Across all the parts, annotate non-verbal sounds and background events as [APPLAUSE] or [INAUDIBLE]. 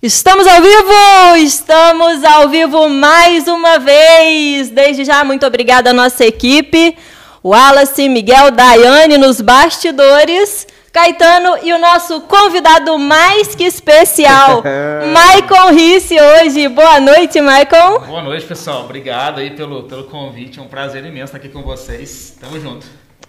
Estamos ao vivo! Estamos ao vivo mais uma vez! Desde já, muito obrigada à nossa equipe, Wallace, Miguel, Daiane nos bastidores, Caetano e o nosso convidado mais que especial, [LAUGHS] Maicon Risse, hoje. Boa noite, Maicon. Boa noite, pessoal. Obrigado aí pelo, pelo convite. É um prazer imenso estar aqui com vocês. Tamo junto.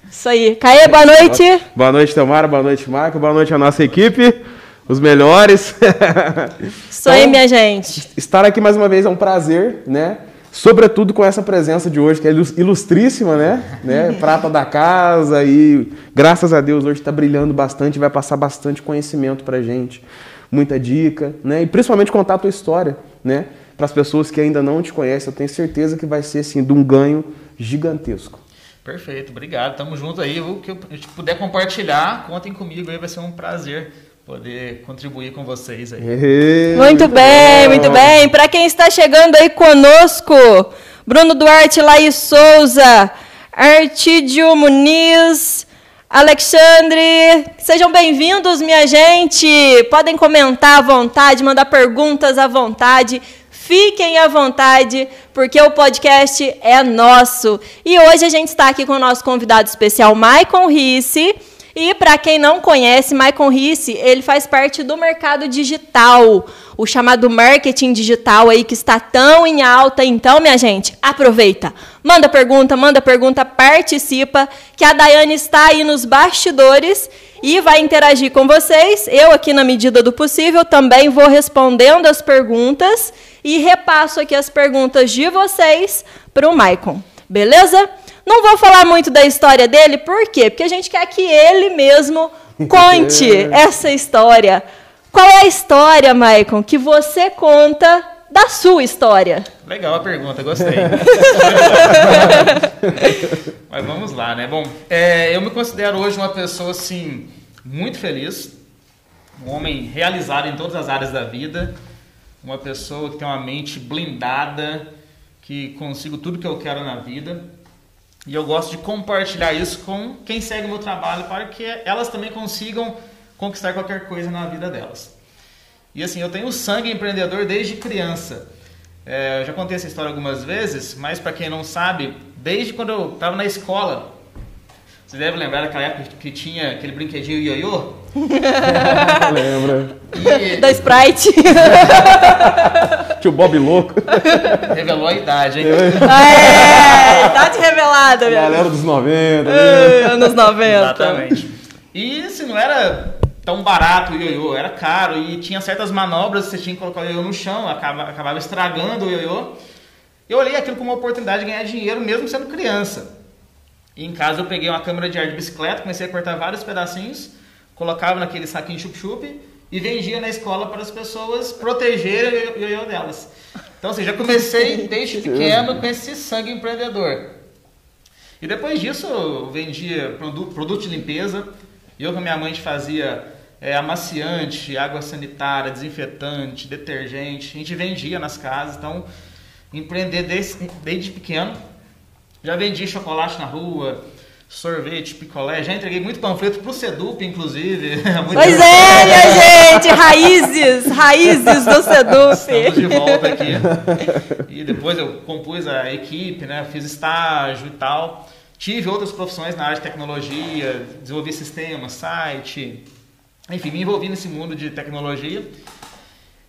Isso aí. Caê, boa noite. Boa noite, Tamara. Boa noite, Marco. Boa noite à nossa equipe os melhores. [LAUGHS] Isso aí, então, minha gente. Estar aqui mais uma vez é um prazer, né? Sobretudo com essa presença de hoje, que é ilustríssima, né? né? [LAUGHS] Prata da casa e graças a Deus hoje está brilhando bastante, vai passar bastante conhecimento para gente, muita dica, né? E principalmente contar a tua história, né? Para as pessoas que ainda não te conhecem, eu tenho certeza que vai ser assim de um ganho gigantesco. Perfeito, obrigado. Tamo junto aí. O que eu puder compartilhar, contem comigo aí, vai ser um prazer poder contribuir com vocês aí. Muito bem, muito bem. Para quem está chegando aí conosco, Bruno Duarte, Laís Souza, Artídio Muniz, Alexandre, sejam bem-vindos, minha gente. Podem comentar à vontade, mandar perguntas à vontade. Fiquem à vontade, porque o podcast é nosso. E hoje a gente está aqui com o nosso convidado especial, Maicon Risse e para quem não conhece, Michael Risse, ele faz parte do mercado digital, o chamado marketing digital aí que está tão em alta. Então, minha gente, aproveita. Manda pergunta, manda pergunta, participa, que a Daiane está aí nos bastidores e vai interagir com vocês. Eu aqui na medida do possível também vou respondendo as perguntas e repasso aqui as perguntas de vocês para o Maicon. Beleza? Não vou falar muito da história dele, por quê? Porque a gente quer que ele mesmo conte [LAUGHS] essa história. Qual é a história, Maicon, que você conta da sua história? Legal a pergunta, gostei. [LAUGHS] [LAUGHS] Mas vamos lá, né? Bom, é, eu me considero hoje uma pessoa, assim, muito feliz, um homem realizado em todas as áreas da vida, uma pessoa que tem uma mente blindada, que consigo tudo que eu quero na vida. E eu gosto de compartilhar isso com quem segue o meu trabalho para que elas também consigam conquistar qualquer coisa na vida delas. E assim, eu tenho sangue empreendedor desde criança. É, eu já contei essa história algumas vezes, mas para quem não sabe, desde quando eu estava na escola, você deve lembrar daquela época que tinha aquele brinquedinho ioiô? [LAUGHS] Lembra. E... Da Sprite. [LAUGHS] Tio Bob louco. Revelou a idade, hein? [LAUGHS] É, idade revelada, velho. Galera dos 90. Né? Anos 90. Exatamente. E assim, não era tão barato o ioiô, era caro e tinha certas manobras que você tinha que colocar o ioiô no chão, acabava, acabava estragando o ioiô. Eu olhei aquilo como uma oportunidade de ganhar dinheiro mesmo sendo criança. E em casa eu peguei uma câmera de ar de bicicleta, comecei a cortar vários pedacinhos, colocava naquele saquinho chup-chup e vendia na escola para as pessoas protegerem o ioiô delas. Então, assim, já comecei [LAUGHS] desde pequeno com esse sangue empreendedor. E depois disso, eu vendia produto, produto de limpeza. Eu com a minha mãe fazia é, amaciante, água sanitária, desinfetante, detergente. A gente vendia nas casas. Então, empreender desde, desde pequeno. Já vendi chocolate na rua, sorvete, picolé. Já entreguei muito panfleto pro Sedup, inclusive. [LAUGHS] pois é, minha [LAUGHS] gente! Raízes! Raízes do Sedup! Estamos de volta aqui. E depois eu compus a equipe, né? Fiz estágio e tal. Tive outras profissões na área de tecnologia, desenvolvi sistemas, site. Enfim, me envolvi nesse mundo de tecnologia.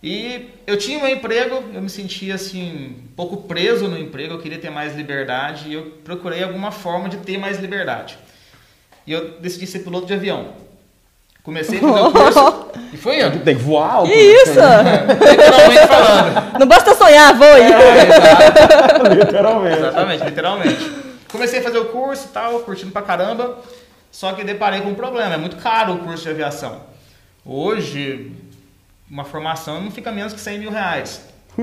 E eu tinha um emprego, eu me sentia assim, um pouco preso no emprego, eu queria ter mais liberdade e eu procurei alguma forma de ter mais liberdade. E eu decidi ser piloto de avião. Comecei a fazer o curso [LAUGHS] e foi eu. Tem que voar alto. Que isso? literalmente falando. [LAUGHS] Não basta sonhar, voe. É, [LAUGHS] literalmente. Exatamente, literalmente. Comecei a fazer o curso e tal, curtindo pra caramba, só que deparei com um problema, é muito caro o curso de aviação. Hoje, uma formação não fica menos que 100 mil reais. [LAUGHS]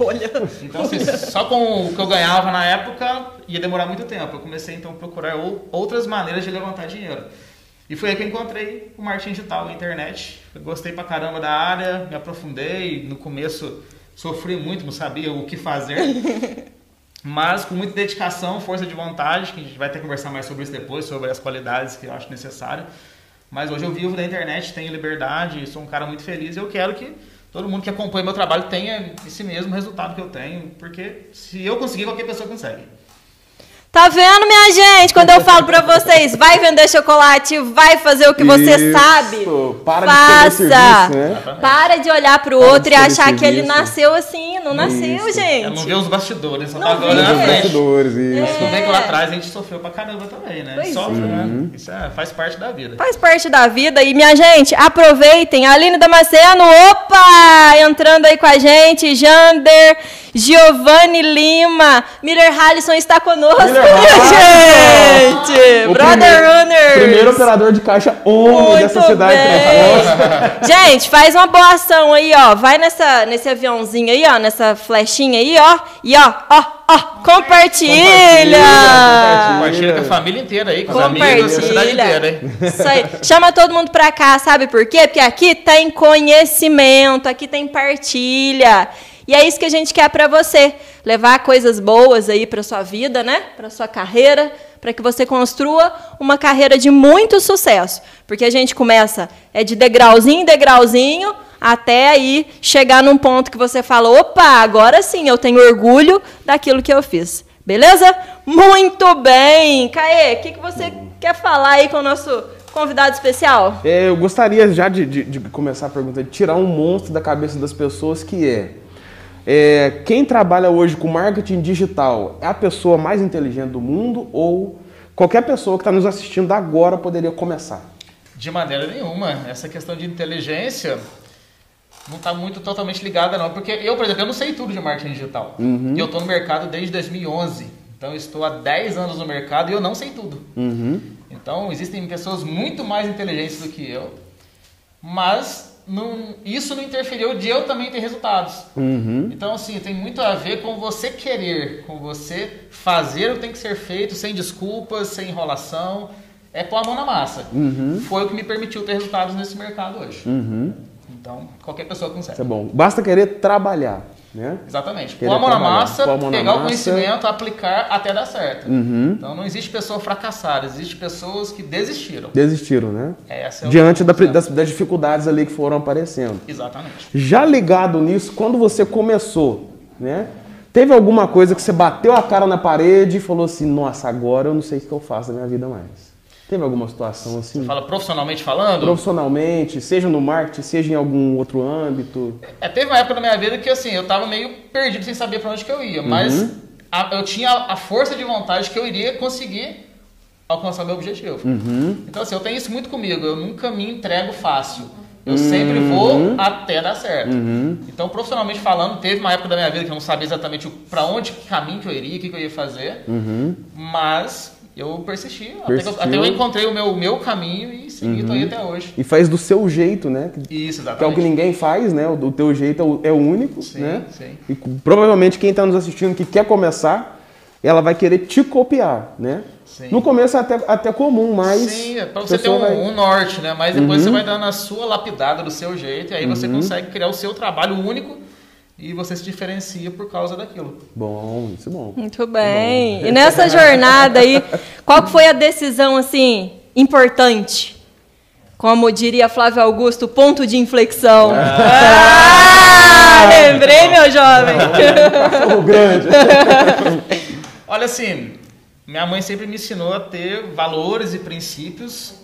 Olha! Então, assim, só com o que eu ganhava na época, ia demorar muito tempo. Eu comecei, então, a procurar outras maneiras de levantar dinheiro. E foi aí que eu encontrei o marketing digital, a internet. Eu gostei pra caramba da área, me aprofundei. No começo, sofri muito, não sabia o que fazer. [LAUGHS] Mas com muita dedicação, força de vontade, que a gente vai ter que conversar mais sobre isso depois, sobre as qualidades que eu acho necessário. Mas hoje eu vivo da internet, tenho liberdade, sou um cara muito feliz e eu quero que todo mundo que acompanha meu trabalho tenha esse mesmo resultado que eu tenho, porque se eu conseguir, qualquer pessoa consegue. Tá vendo, minha gente? Quando eu falo pra vocês, vai vender chocolate, vai fazer o que você Isso. sabe. Para faça. de serviço, né? Para de olhar pro Para outro e achar que ele serviço. nasceu assim. Não nasceu, Isso. Eu não gente. vê os bastidores, só Não tá Os na frente. bastidores, isso. Tudo bem que lá atrás a gente sofreu pra caramba também, né? Pois Sofre, é. né? Isso é- faz parte da vida. Faz parte da vida. E, minha gente, aproveitem. Aline Damasceno, opa! Entrando aí com a gente. Jander, Giovanni Lima. Miller Halisson está conosco, Miller gente. O Brother primeiro- Runners. Primeiro operador de caixa homem dessa cidade. né? Gente, faz uma boa ação aí, ó. Vai nessa, nesse aviãozinho aí, ó. Nessa flechinha aí, ó. E ó, ó, ó. Compartilha. Compartilha. Compartilha com a família inteira aí, com os amigos, com a cidade inteira, hein? Isso aí. Chama todo mundo pra cá, sabe por quê? Porque aqui tem conhecimento, aqui tem partilha. E é isso que a gente quer pra você. Levar coisas boas aí pra sua vida, né? Pra sua carreira, para que você construa uma carreira de muito sucesso. Porque a gente começa é de degrauzinho em degrauzinho até aí chegar num ponto que você fala: opa, agora sim eu tenho orgulho daquilo que eu fiz. Beleza? Muito bem! Caê, o que, que você quer falar aí com o nosso convidado especial? É, eu gostaria já de, de- de começar a pergunta, de tirar um monstro da cabeça das pessoas que é, é, quem trabalha hoje com marketing digital é a pessoa mais inteligente do mundo ou qualquer pessoa que está nos assistindo agora poderia começar? De maneira nenhuma. Essa questão de inteligência não está muito totalmente ligada, não. Porque eu, por exemplo, eu não sei tudo de marketing digital. E eu estou no mercado desde 2011. Então, estou há 10 anos no mercado e eu não sei tudo. Então, existem pessoas muito mais inteligentes do que eu. Mas não- isso não interferiu de eu também ter resultados. Então, assim, tem muito a ver com você querer, com você fazer o que tem que ser feito, sem desculpas, sem enrolação. É pôr a mão na massa. Foi o que me permitiu ter resultados nesse mercado hoje. Então, qualquer pessoa consegue. Isso é bom. Basta querer trabalhar, né? Exatamente. Pôr a mão na massa, na pegar o massa. conhecimento, aplicar até dar certo. Uhum. Então, não existe pessoa fracassada, existe pessoas que desistiram. Desistiram, né? É o- Diante da- das, das dificuldades ali que foram aparecendo. Exatamente. Já ligado nisso, quando você começou, né? Teve alguma coisa que você bateu a cara na parede e falou assim, nossa, agora eu não sei o que eu faço da minha vida mais. Teve alguma situação assim? Fala profissionalmente falando, Profissionalmente, seja no marketing, seja em algum outro âmbito. É, teve uma época na minha vida que assim, eu tava meio perdido sem saber pra onde que eu ia, mas Uhum. a- eu tinha a força de vontade que eu iria conseguir alcançar meu objetivo. Uhum. Então assim, eu tenho isso muito comigo, eu nunca me entrego fácil. Eu sempre vou até dar certo. Uhum. Então, profissionalmente falando, teve uma época da minha vida que eu não sabia exatamente pra onde, que caminho que eu iria, o que, que eu ia fazer, mas eu persisti. Até, que eu, Persistiu. até eu encontrei o meu, meu caminho e segui, tô aí até hoje. E faz do seu jeito, né? Isso, que é o exatamente. que ninguém faz, né? O, o teu jeito é o, é o único, Sim, né? sim. E provavelmente quem está nos assistindo que quer começar, ela vai querer te copiar, né? Sim. No começo é até, até comum, mas... Sim, é pra a você ter um, vai- um norte, né? Mas depois você vai dando a sua lapidada do seu jeito e aí você consegue criar o seu trabalho único e você se diferencia por causa daquilo. Bom, isso é bom. Muito bem. [LAUGHS] E nessa jornada aí, qual que foi a decisão assim importante? Como diria Flávio Augusto, ponto de inflexão. Ah, lembrei, meu jovem. [LAUGHS] Cachorro grande. [LAUGHS] Olha assim, minha mãe sempre me ensinou a ter valores e princípios.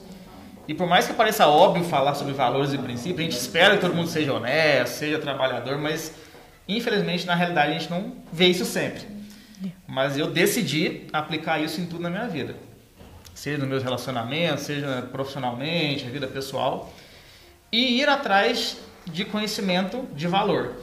E por mais que pareça óbvio falar sobre valores e princípios, a gente espera que todo mundo seja honesto, seja trabalhador, mas infelizmente na realidade a gente não vê isso sempre. Mas eu decidi aplicar isso em tudo na minha vida. Seja nos meus relacionamentos, seja profissionalmente, na vida pessoal. E ir atrás de conhecimento de valor.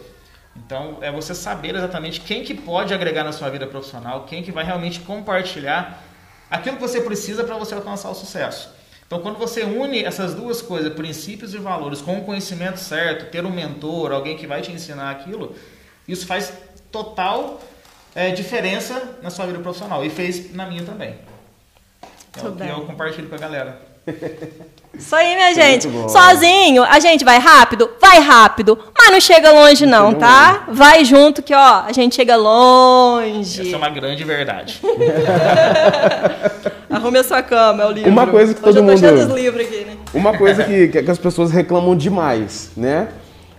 Então, é você saber exatamente quem que pode agregar na sua vida profissional, quem que vai realmente compartilhar aquilo que você precisa para você alcançar o sucesso. Então, quando você une essas duas coisas, princípios e valores, com o conhecimento certo, ter um mentor, alguém que vai te ensinar aquilo, isso faz total eh, diferença na sua vida profissional. E fez na minha também. É o que eu compartilho com a galera. Isso aí, minha gente. bom. Sozinho, a gente vai rápido? Vai rápido. Mas não chega longe, não, tá? Vai junto que, ó, a gente chega longe. Essa é uma grande verdade. [LAUGHS] Arrume a sua cama, é o livro. Uma coisa que Hoje todo eu tô cheio mundo- dos livros aqui, né? Uma coisa que, que as pessoas reclamam demais, né?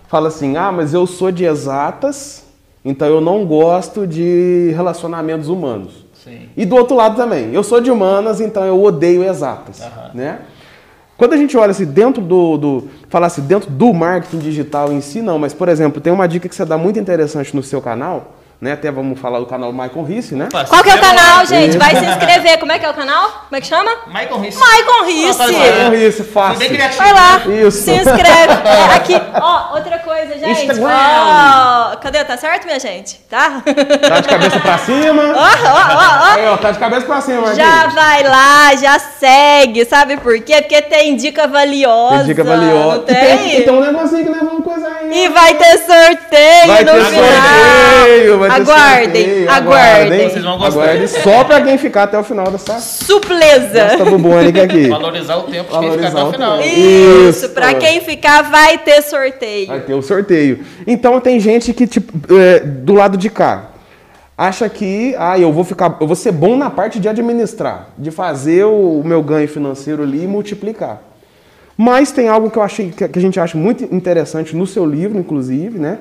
fala assim: ah, mas eu sou de exatas, então eu não gosto de relacionamentos humanos. Sim. E do outro lado também, eu sou de humanas, então eu odeio exatas, Aham. né? Quando a gente olha assim, dentro do, do falar assim, dentro do marketing digital em si, não, mas por exemplo, tem uma dica que você dá muito interessante no seu canal, né? Até vamos falar do canal Michael Risse, né? Opa, Qual que é o canal, lá. gente? Vai se inscrever. Como é que é o canal? Como é que chama? Michael Risse. Michael Risse. Michael Risse, fácil. Vai lá, Isso. se inscreve. [LAUGHS] É, aqui, ó, outra coisa, gente. Instagram. Ó, cadê? Tá certo, minha gente? Tá? Tá de cabeça pra cima. [LAUGHS] Ó, ó, ó, ó. Aí, ó, tá de cabeça pra cima. Já vai lá, já segue, sabe por quê? Porque tem dica valiosa. Tem dica valiosa. E tem, e um negocinho que aí. E vai ter sorteio Vai no ter final. sorteio, vai ter aguardem, sorteio, aguardem. Vocês vão gostar. Aguardem só pra quem ficar até o final dessa, Supleza. dessa bubônica aqui. Valorizar o tempo de quem ficar Valorizar até o final. tempo. Isso, Isso. pra quem ficar vai ter sorteio. Vai ter o sorteio. Então tem gente que, tipo, é, do lado de cá, acha que, ah, eu vou ficar, eu vou ser bom na parte de administrar, de fazer o, o meu ganho financeiro ali e multiplicar. Mas tem algo que eu achei que, a gente acha muito interessante no seu livro, inclusive, né?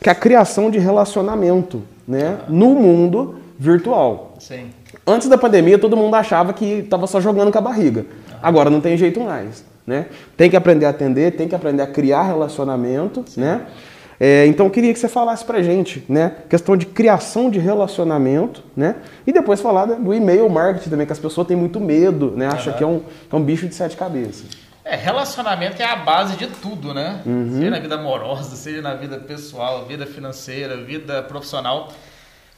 Que é a criação de relacionamento, né? No mundo virtual. Sim. Antes da pandemia, todo mundo achava que estava só jogando com a barriga. Agora não tem jeito mais, né? Tem que aprender a atender, tem que aprender a criar relacionamento, né? É, então eu queria que você falasse pra gente, né? Questão de criação de relacionamento, né? E depois falar do e-mail marketing também, que as pessoas têm muito medo, né? Acha que é um, que é um bicho de sete cabeças. É, relacionamento é a base de tudo, né? Uhum. Seja na vida amorosa, seja na vida pessoal, vida financeira, vida profissional.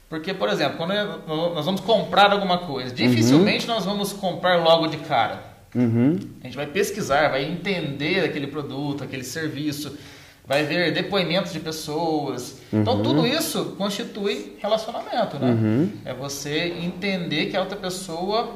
Porque, por exemplo, quando nós vamos comprar alguma coisa, dificilmente nós vamos comprar logo de cara. Uhum. A gente vai pesquisar, vai entender aquele produto, aquele serviço, vai ver depoimentos de pessoas. Então, tudo isso constitui relacionamento, né? É você entender que a outra pessoa,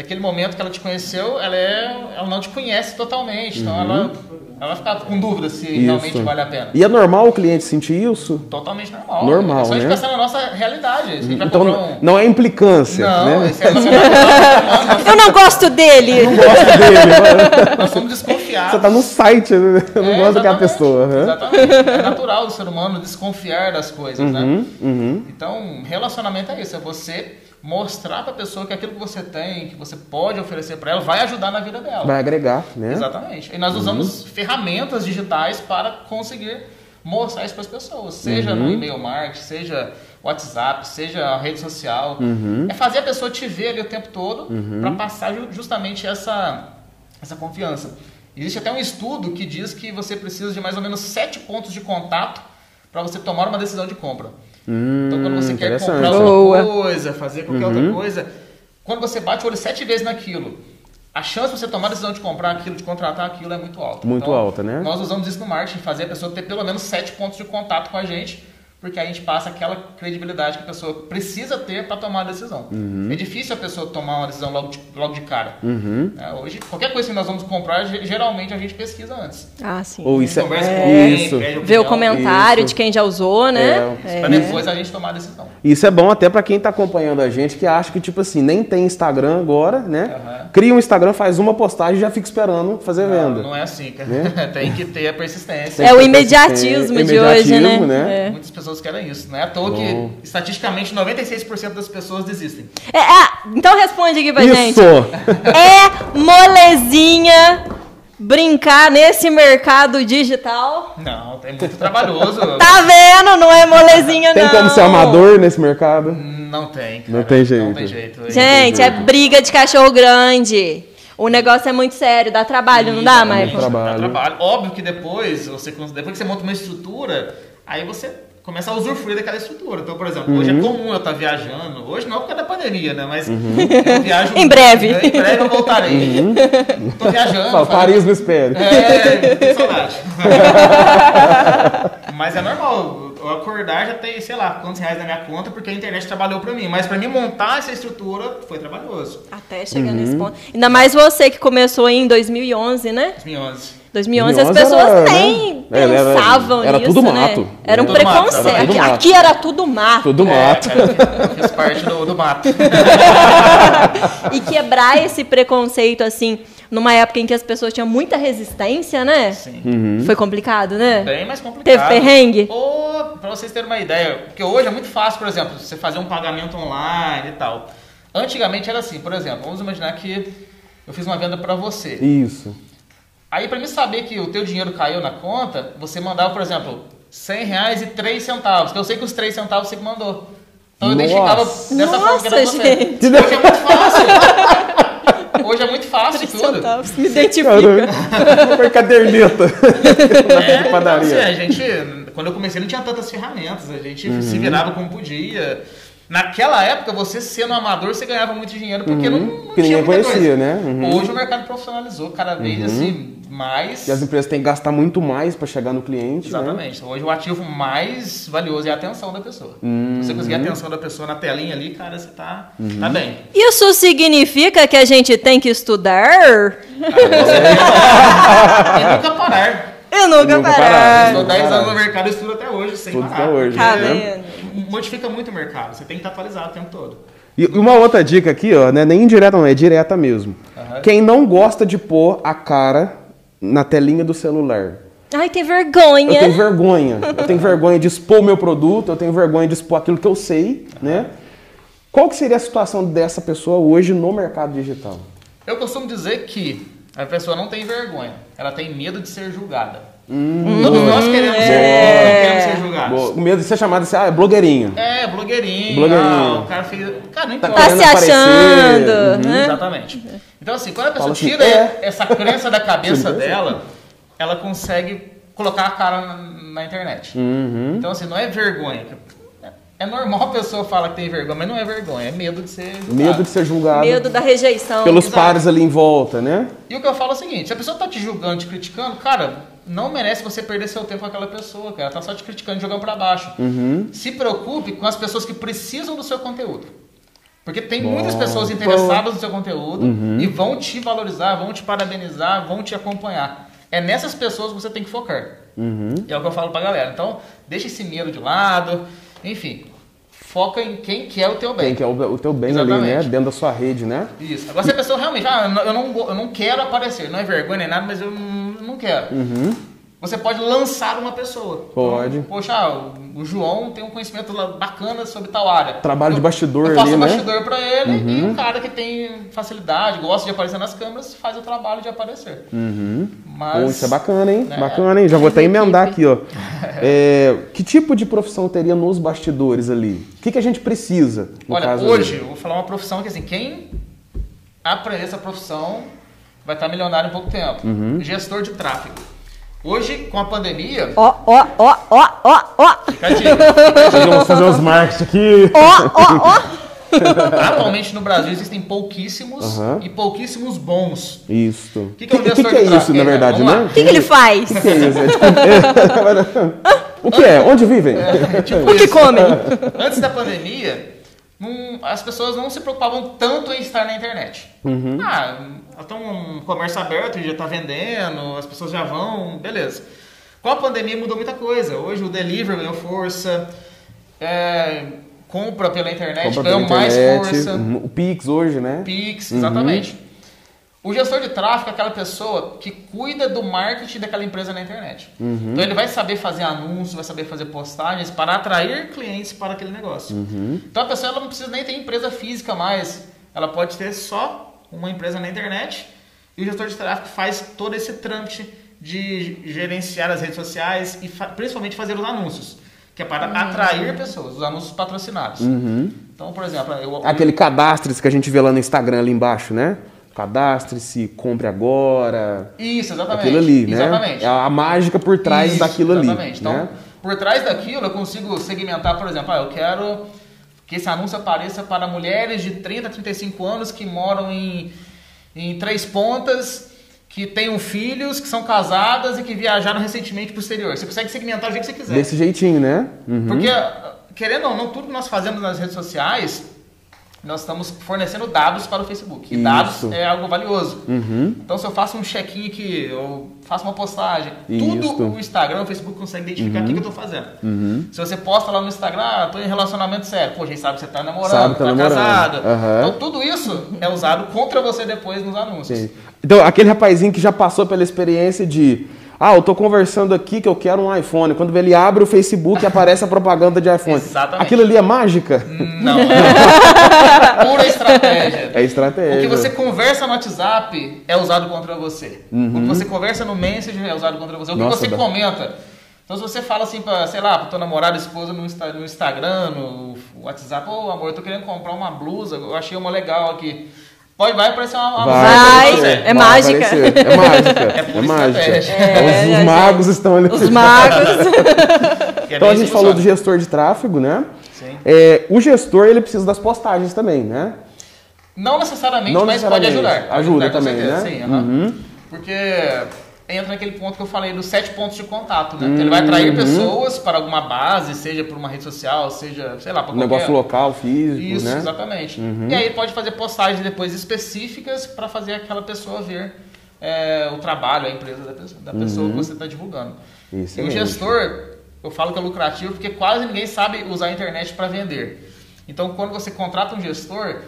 naquele momento que ela te conheceu, ela, é, ela não te conhece totalmente. Então, ela, ela vai ficar com dúvida se realmente Isso. vale a pena. E é normal o cliente sentir isso? Totalmente normal. Normal, é só a gente né? pensar na nossa realidade. Então um... não é implicância, Não, né? isso é. [LAUGHS] Eu não gosto dele. Gosto dele, nós somos desconfiados. Você tá no site, né? eu não É, gosto daquela pessoa. né? Exatamente. É natural do ser humano desconfiar das coisas, né? Uhum, uhum. Então, relacionamento é isso, é você mostrar para a pessoa que aquilo que você tem, que você pode oferecer para ela, vai ajudar na vida dela. Vai agregar, né? Exatamente. E nós usamos ferramentas digitais para conseguir mostrar isso para as pessoas, seja Uhum. no e-mail marketing, seja WhatsApp, seja a rede social. Uhum. É fazer a pessoa te ver ali o tempo todo para passar ju- justamente essa, essa confiança. Existe até um estudo que diz que você precisa de mais ou menos sete pontos de contato para você tomar uma decisão de compra. Então, quando você quer Hum. Uhum. comprar alguma coisa, fazer qualquer outra coisa, quando você bate o olho sete vezes naquilo, a chance de você tomar a decisão de comprar aquilo, de contratar aquilo é muito alta. Muito Então, alta, né? Nós usamos isso no marketing, fazer a pessoa ter pelo menos sete pontos de contato com a gente, porque a gente passa aquela credibilidade que a pessoa precisa ter para tomar a decisão. Uhum. É difícil a pessoa tomar uma decisão logo de, logo de cara. Uhum. É, hoje, qualquer coisa que nós vamos comprar, ge- geralmente a gente pesquisa antes. Ah, sim. Ou isso Conversa é, com alguém, isso. Ver o comentário Isso. de quem já usou, né? É, Pra depois a gente tomar a decisão. Isso é bom até pra quem tá acompanhando a gente que acha que, tipo assim, nem tem Instagram agora, né? Aham. Cria um Instagram, faz uma postagem e já fica esperando fazer Não, venda. não é assim, cara. Né? [LAUGHS] Tem que ter a persistência. É o imediatismo persistência, de hoje, né? imediatismo, né? É. Muitas pessoas querem isso. Não é à toa que, Bom. estatisticamente, 96% das pessoas desistem. É, ah, então responde aqui pra gente. Isso! [LAUGHS] É molezinha brincar nesse mercado digital? Não, é muito trabalhoso. [LAUGHS] Tá vendo? Não é molezinha, Tem não. como ser amador nesse mercado? Não tem, cara. Não tem jeito. Não tem jeito. Gente, é briga de cachorro grande. O negócio é muito sério, dá trabalho, não dá, trabalho. Dá trabalho. Óbvio que depois, você, depois que você monta uma estrutura, aí você começa a usufruir daquela estrutura. Então, por exemplo, hoje Uhum. é comum eu estar viajando. Hoje não por causa da pandemia, né? Mas eu viajo... [LAUGHS] Em breve. Em breve eu voltarei. Tô viajando. Fala, Paris me espere. É, tem saudade. [LAUGHS] Mas é normal, eu acordar já tem, sei lá, quantos reais na minha conta, porque a internet trabalhou pra mim. Mas pra mim montar essa estrutura foi trabalhoso. Até chegar nesse ponto. Ainda mais você que começou em 2011, né? 2011. 2011 as 2011 pessoas era, nem né? Era- era- pensavam era nisso, tudo né? mato. Era um Era tudo mato, preconceito. era tudo aqui, mato. aqui era tudo mato. Tudo mato. É, cara, eu fiz parte do, do mato. [LAUGHS] e quebrar esse preconceito assim numa época em que as pessoas tinham muita resistência, né? Sim. Uhum. Foi complicado, né? Bem mais complicado. Teve perrengue? Ou, pra vocês terem uma ideia, porque hoje é muito fácil, por exemplo, você fazer um pagamento online e tal. Antigamente era assim, por exemplo, vamos imaginar que eu fiz uma venda pra você. Isso. Aí pra mim saber que o teu dinheiro caiu na conta, você mandava, por exemplo, 100 reais e 3 centavos, que eu sei que os 3 centavos você que mandou. Então eu Nossa. identificava dessa forma que era Nossa, você. gente. Hoje é muito fácil. Hoje é muito fácil tudo. Centavos, me identifica. Foi caderneta. É, então, padaria. assim, a gente, quando eu comecei, não tinha tantas ferramentas. A gente Uhum. se virava como podia. Naquela época, você sendo amador, você ganhava muito dinheiro porque não, não Uhum. Porque tinha ninguém conhecia, coisa. né? Uhum. Hoje o mercado profissionalizou cada vez assim mais. E as empresas têm que gastar muito mais para chegar no cliente, né? Exatamente. Hoje o ativo mais valioso é a atenção da pessoa. Se você conseguir a atenção da pessoa na telinha ali, cara, você tá, tá bem. Isso significa que a gente tem que estudar? [LAUGHS] E nunca parar. Eu nunca, Nunca parar. Estou 10 parar. anos no mercado e estudo até hoje, sem Estudo parar. até hoje, Tá né? Modifica muito o mercado. Você tem que estar atualizado o tempo todo. E uma outra dica aqui, ó, não é nem indireta, não, é direta mesmo. Aham. Quem não gosta de pôr a cara na telinha do celular. Ai, tem Eu vergonha. tenho vergonha. Eu tenho vergonha de expor o meu produto, eu tenho vergonha de expor aquilo que eu sei, né? Qual que seria a situação dessa pessoa hoje no mercado digital? Eu costumo dizer que a pessoa não tem vergonha, ela tem medo de ser julgada. Hum. Todos nós queremos, ser, É. queremos ser julgados. Boa. O medo de ser chamado assim, ah, é blogueirinho. É, blogueirinho. Blogueirinho. Ah, o cara fez. Cara, não Tá. Tá se aparecer. achando, Uhum. né? Exatamente. Então, assim, quando a pessoa assim, tira é. essa crença da cabeça dela, ela consegue colocar a cara na, na internet. Uhum. Então, assim, não é vergonha. É normal a pessoa falar que tem vergonha, mas não é vergonha, é medo de ser julgado. Medo de ser julgado Medo da rejeição. pelos Exato. pares ali em volta, né? E o que eu falo é o seguinte, se a pessoa tá te julgando, te criticando, cara, não merece você perder seu tempo com aquela pessoa, cara. Ela tá só te criticando jogando pra baixo. Uhum. Se preocupe com as pessoas que precisam do seu conteúdo. Porque tem muitas pessoas interessadas no seu conteúdo e vão te valorizar, vão te parabenizar, vão te acompanhar. É nessas pessoas que você tem que focar. Uhum. É o que eu falo pra galera. Então, deixa esse medo de lado, enfim, foca em quem quer o teu bem. Quem que é o, o teu bem ali, Exatamente. né? Dentro da sua rede, né? Isso. Agora, se a pessoa realmente, ah, eu não- eu não, go- eu não quero aparecer, não é vergonha nem nada, mas eu não, não quero. Você pode lançar uma pessoa. Pode. Então, poxa, ah, o- João tem um conhecimento bacana sobre tal área. Trabalho de Eu- bastidor Eu faço ali, um né? bastidor pra ele e um cara que tem facilidade, gosta de aparecer nas câmeras, faz o trabalho de aparecer. Mas... Pô, isso é bacana, hein? né, Bacana, hein? Já vou até emendar aqui, ó. [LAUGHS] É, que tipo de profissão teria nos bastidores ali? O que, que a gente precisa? no Olha, caso hoje, ali? eu vou falar uma profissão que assim, quem aprender essa profissão vai estar milionário em pouco tempo. Uhum. Gestor de tráfego. Hoje, com a pandemia, Ó, ó, ó, ó, ó, ó. fica a dica. [LAUGHS] Vamos fazer uns marketing aqui. Ó, ó, ó. [LAUGHS] Atualmente no Brasil existem pouquíssimos Aham. e pouquíssimos bons. Isso. O que que é um que, gestor que é de isso, tráfego? na verdade, né? O que, que ele faz? O que é isso? É tipo- [LAUGHS] o que é? Onde vivem? Tipo O que isso. comem? Antes da pandemia, não- as pessoas não se preocupavam tanto em estar na internet. Uhum. Ah, então um comércio aberto já está vendendo, as pessoas já vão, beleza. Com a pandemia mudou muita coisa. Hoje o delivery ganhou força, é, compra pela internet Compra ganhou pela mais internet, força. uhum, O Pix hoje, né? Pix, exatamente. O gestor de tráfego é aquela pessoa que cuida do marketing daquela empresa na internet. Então ele vai saber fazer anúncios, vai saber fazer postagens para atrair clientes para aquele negócio. Então a pessoa ela não precisa nem ter empresa física mais. Ela pode ter só uma empresa na internet e o gestor de tráfego faz todo esse trâmite de gerenciar as redes sociais e fa- principalmente fazer os anúncios. Que é para atrair pessoas, os anúncios patrocinados. Então, por exemplo, eu, Aquele cadastre que a gente vê lá no Instagram ali embaixo, né? Cadastre-se, compre agora. Isso, exatamente. Aquilo ali, né? Exatamente. É a mágica por trás Isso, daquilo ali. Exatamente. Então, né? por trás daquilo, eu consigo segmentar, por exemplo, ah, eu quero que esse anúncio apareça para mulheres de 30 a 35 anos que moram em, em Três Pontas, que tenham filhos, que são casadas e que viajaram recentemente para o exterior. Você consegue segmentar do jeito que você quiser. Desse jeitinho, né? Uhum. Porque, querendo ou não, tudo que nós fazemos nas redes sociais, nós estamos fornecendo dados para o Facebook. E Isso. dados é algo valioso. Uhum. Então, se eu faço um check-in aqui, eu faço uma postagem, Isso. Uhum. tudo o Instagram, o Facebook consegue identificar o que, que eu estou fazendo. Se você posta lá no Instagram, ah, tô em relacionamento sério, pô, a gente sabe que você está namorando, Sabe que tá tá namorando. casado. Então, tudo isso isso é usado contra você depois nos anúncios. Sim. Então, aquele rapazinho que já passou pela experiência de. Ah, eu tô conversando aqui que eu quero um iPhone. Quando ele abre o Facebook aparece a propaganda de iPhone. Exatamente. Aquilo ali é mágica? Não. é [LAUGHS] Pura estratégia. É estratégia. O que você conversa no WhatsApp é usado contra você. O que você conversa no Messenger é usado contra você. O que Nossa, você dá- comenta. Então, se você fala assim, pra, sei lá, pra tua namorada, esposa no, Insta- no Instagram, no WhatsApp, ô amor, eu tô querendo comprar uma blusa, eu achei uma legal aqui. Pode, vai aparecer uma, uma Vai, Vai, você. é mágica. aparecer. É mágica. É É, mágica. estratégia. É, os, gente. magos estão ali. Os magos. [LAUGHS] É Então a gente falou do gestor de tráfego, né? Sim. É, o gestor ele precisa das postagens também, né? Não necessariamente, Não mas necessariamente. pode ajudar. Pode Ajuda ajudar, também, né? Sim, aham. Porque entra naquele ponto que eu falei dos sete pontos de contato, né? Que ele vai atrair pessoas para alguma base, seja por uma rede social, seja, sei lá, para Um negócio local, físico, Isso, né? exatamente. E aí pode fazer postagens depois específicas para fazer aquela pessoa ver é, o trabalho, a empresa da pessoa, da pessoa que você está divulgando. Isso e o gestor, eu falo que é lucrativo porque quase ninguém sabe usar a internet para vender. Então, quando você contrata um gestor,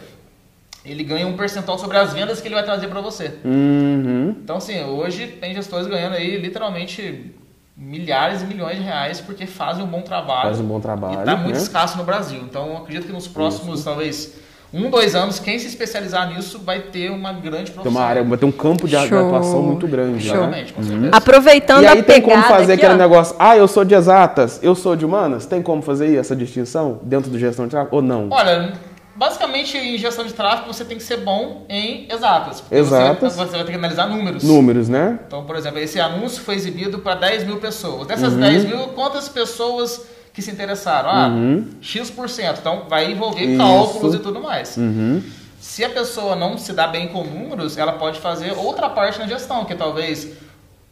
ele ganha um percentual sobre as vendas que ele vai trazer para você. Uhum. Então, assim, hoje tem gestores ganhando aí literalmente milhares e milhões de reais porque fazem um bom trabalho. Faz um bom trabalho, E está muito né? escasso no Brasil. Então, eu acredito que nos próximos, talvez, um, dois anos, quem se especializar nisso vai ter uma grande profissão. Tem uma área, vai ter um campo de Show. atuação muito grande, né? Exatamente, com certeza. Aproveitando E aí a tem como fazer aqui, aquele ó. negócio, ah, eu sou de exatas, eu sou de humanas? Tem como fazer essa distinção dentro do gestão de tráfego ou não? Olha, basicamente em gestão de tráfego você tem que ser bom em exatas. Exatas. Você, você vai ter que analisar números. Números, né? Então, por exemplo, esse anúncio foi exibido para 10 mil pessoas. Uhum. Dessas 10 mil, quantas pessoas que se interessaram? Ah, Uhum. X%. Então, vai envolver cálculos e tudo mais. Uhum. Se a pessoa não se dá bem com números, ela pode fazer outra parte na gestão, que talvez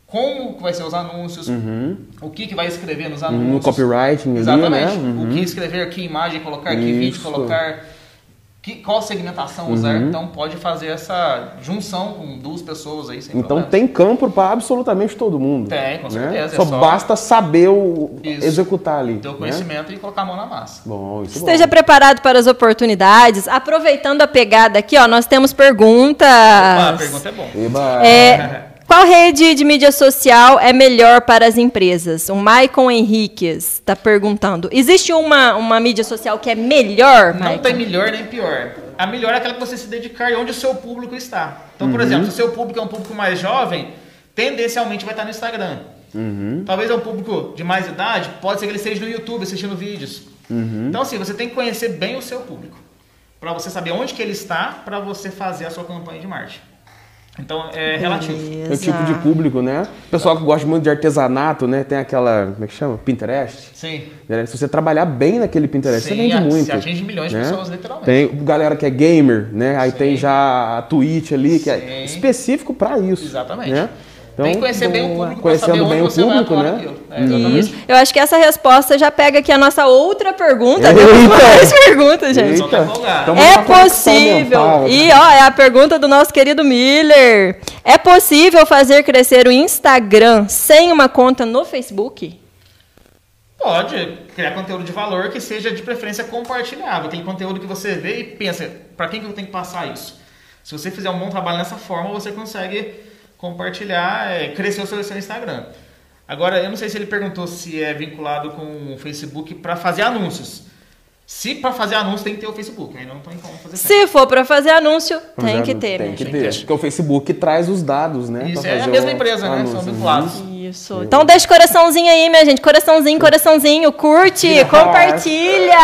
como vai ser os anúncios, o que, que vai escrever nos anúncios. No Uhum. copywriting ali, Exatamente. né? Uhum. O que escrever, que imagem colocar, que vídeo Isso. colocar, que, qual segmentação usar. Então pode fazer essa junção com duas pessoas aí sem Então problema. tem campo para absolutamente todo mundo. Tem, com né? certeza, é Só, só- basta saber o, Isso. executar ali. Ter o né? conhecimento e colocar a mão na massa. Bom, isso é Esteja bom. preparado para as oportunidades. Aproveitando a pegada aqui, ó, nós temos perguntas. Ah, a pergunta é bom. Eba. É, [LAUGHS] qual rede de mídia social é melhor para as empresas? O Maicon Henriquez está perguntando. Existe uma, uma mídia social que é melhor, Não Maicon? tem melhor nem pior. A melhor é aquela que você se dedicar e onde o seu público está. Então, Uhum. por exemplo, se o seu público é um público mais jovem, tendencialmente vai estar no Instagram. Uhum. Talvez é um público de mais idade, pode ser que ele esteja no YouTube assistindo vídeos. Uhum. Então, assim, você tem que conhecer bem o seu público. Para você saber onde que ele está, para você fazer a sua campanha de marketing. Então, é relativo. É o tipo de público, né? Pessoal que gosta muito de artesanato, né? Tem aquela, como é que chama? Pinterest. Sim. Se você trabalhar bem naquele Pinterest, Sim, você vende a- muito. você atinge milhões de né? pessoas, literalmente. Tem galera que é gamer, né? Aí Sim. tem já a Twitch ali, que é Sim. específico para isso. Exatamente. Né? Então, tem que conhecer bem o boa. público Conhecendo onde bem o você vai público, atuar né? É. Isso. Eu acho que essa resposta já pega aqui a nossa outra pergunta. Eita! Mais perguntas, gente. Só tá É possível. E ó, é a pergunta do nosso querido Miller. É possível fazer crescer o Instagram sem uma conta no Facebook? Pode criar conteúdo de valor que seja de preferência compartilhável, aquele conteúdo que você vê e pensa, para quem que eu tenho que passar isso? Se você fizer um bom trabalho nessa forma, você consegue compartilhar, é, crescer o seu, seu Instagram. Agora, eu não sei se ele perguntou se é vinculado com o Facebook para fazer anúncios. Se para fazer anúncio tem que ter o Facebook, aí não tem como fazer. Se for para fazer anúncio, tem Já que ter, Tem que ter. Porque o Facebook traz os dados, né? Isso é a mesma o empresa, né? São anúncio. vinculados. Isso. Então deixa o coraçãozinho aí, minha gente. Coraçãozinho, coraçãozinho. Curte, compartilha.